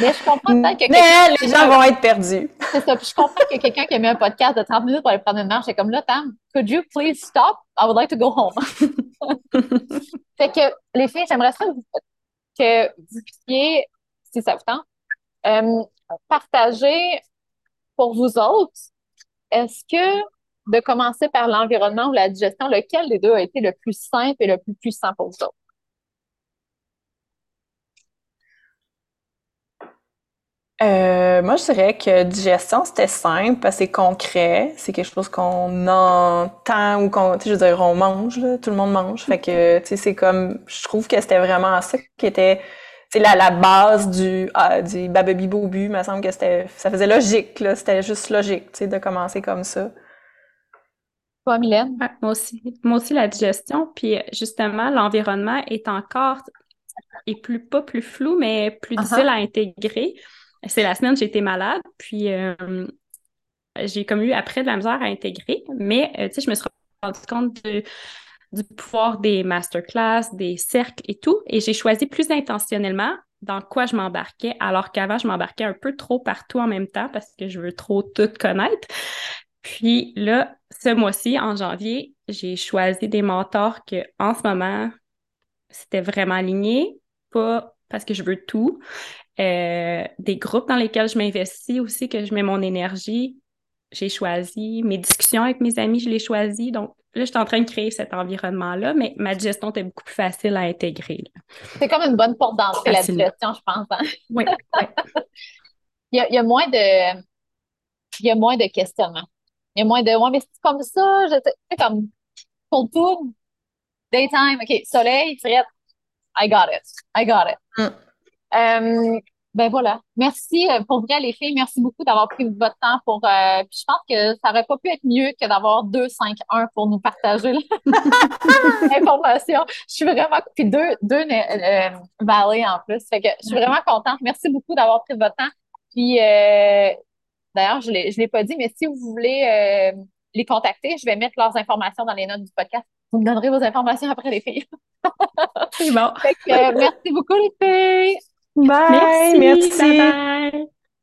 Mais je comprends peut-être que Mais les gens vont être perdus. C'est ça. Puis je comprends que quelqu'un qui a mis un podcast de 30 minutes pour aller prendre une marche, c'est comme là, Tam, could you please stop? I would like to go home. fait que, les filles, j'aimerais ça que vous puissiez, si ça vous tente, euh, partager pour vous autres, est-ce que de commencer par l'environnement ou la digestion, lequel des deux a été le plus simple et le plus puissant pour vous autres? Euh, moi, je dirais que digestion, c'était simple parce que c'est concret. C'est quelque chose qu'on entend ou qu'on, tu sais, je veux dire, on mange, là, tout le monde mange. Fait que, tu sais, c'est comme, je trouve que c'était vraiment ça qui était, c'est la, la base du, ah, du bababi bobu. Il me semble que c'était, ça faisait logique, là. C'était juste logique, tu sais, de commencer comme ça. Toi, Mylène? Ouais, moi aussi. Moi aussi, la digestion. Puis, justement, l'environnement est encore, est plus, pas plus flou, mais plus difficile à intégrer. C'est la semaine, j'ai été malade, puis euh, j'ai comme eu après de la misère à intégrer, mais euh, tu sais, je me suis rendu compte de, du pouvoir des masterclass, des cercles et tout, et j'ai choisi plus intentionnellement dans quoi je m'embarquais, alors qu'avant, je m'embarquais un peu trop partout en même temps parce que je veux trop tout connaître. Puis là, ce mois-ci, en janvier, j'ai choisi des mentors que, en ce moment, c'était vraiment aligné, pas parce que je veux tout, euh, des groupes dans lesquels je m'investis aussi, que je mets mon énergie. J'ai choisi mes discussions avec mes amis, je les choisi. Donc là, je suis en train de créer cet environnement-là, mais ma gestion était beaucoup plus facile à intégrer. C'est comme une bonne porte d'entrée, la digestion, je pense. Hein? Oui. il, y a, il, y a, moins de. Il y a moins de questionnements. Il y a moins de. Ouais, mais c'est comme ça, je sais, comme pour tout. Daytime, OK, soleil, frette. I got it. I got it. Mm. Euh, ben voilà. Merci euh, pour vrai, les filles. Merci beaucoup d'avoir pris votre temps pour. Euh, puis je pense que ça aurait pas pu être mieux que d'avoir 2, 5, 1 pour nous partager l'information. Je suis vraiment. Puis deux, deux euh, en plus. Fait que je suis vraiment contente. Merci beaucoup d'avoir pris votre temps. Puis euh, d'ailleurs, je ne l'ai pas dit, mais si vous voulez les contacter, je vais mettre leurs informations dans les notes du podcast. Vous me donnerez vos informations après, les filles. C'est bon. Fait que, merci beaucoup, les filles. Bye. Merci. merci. Bye bye.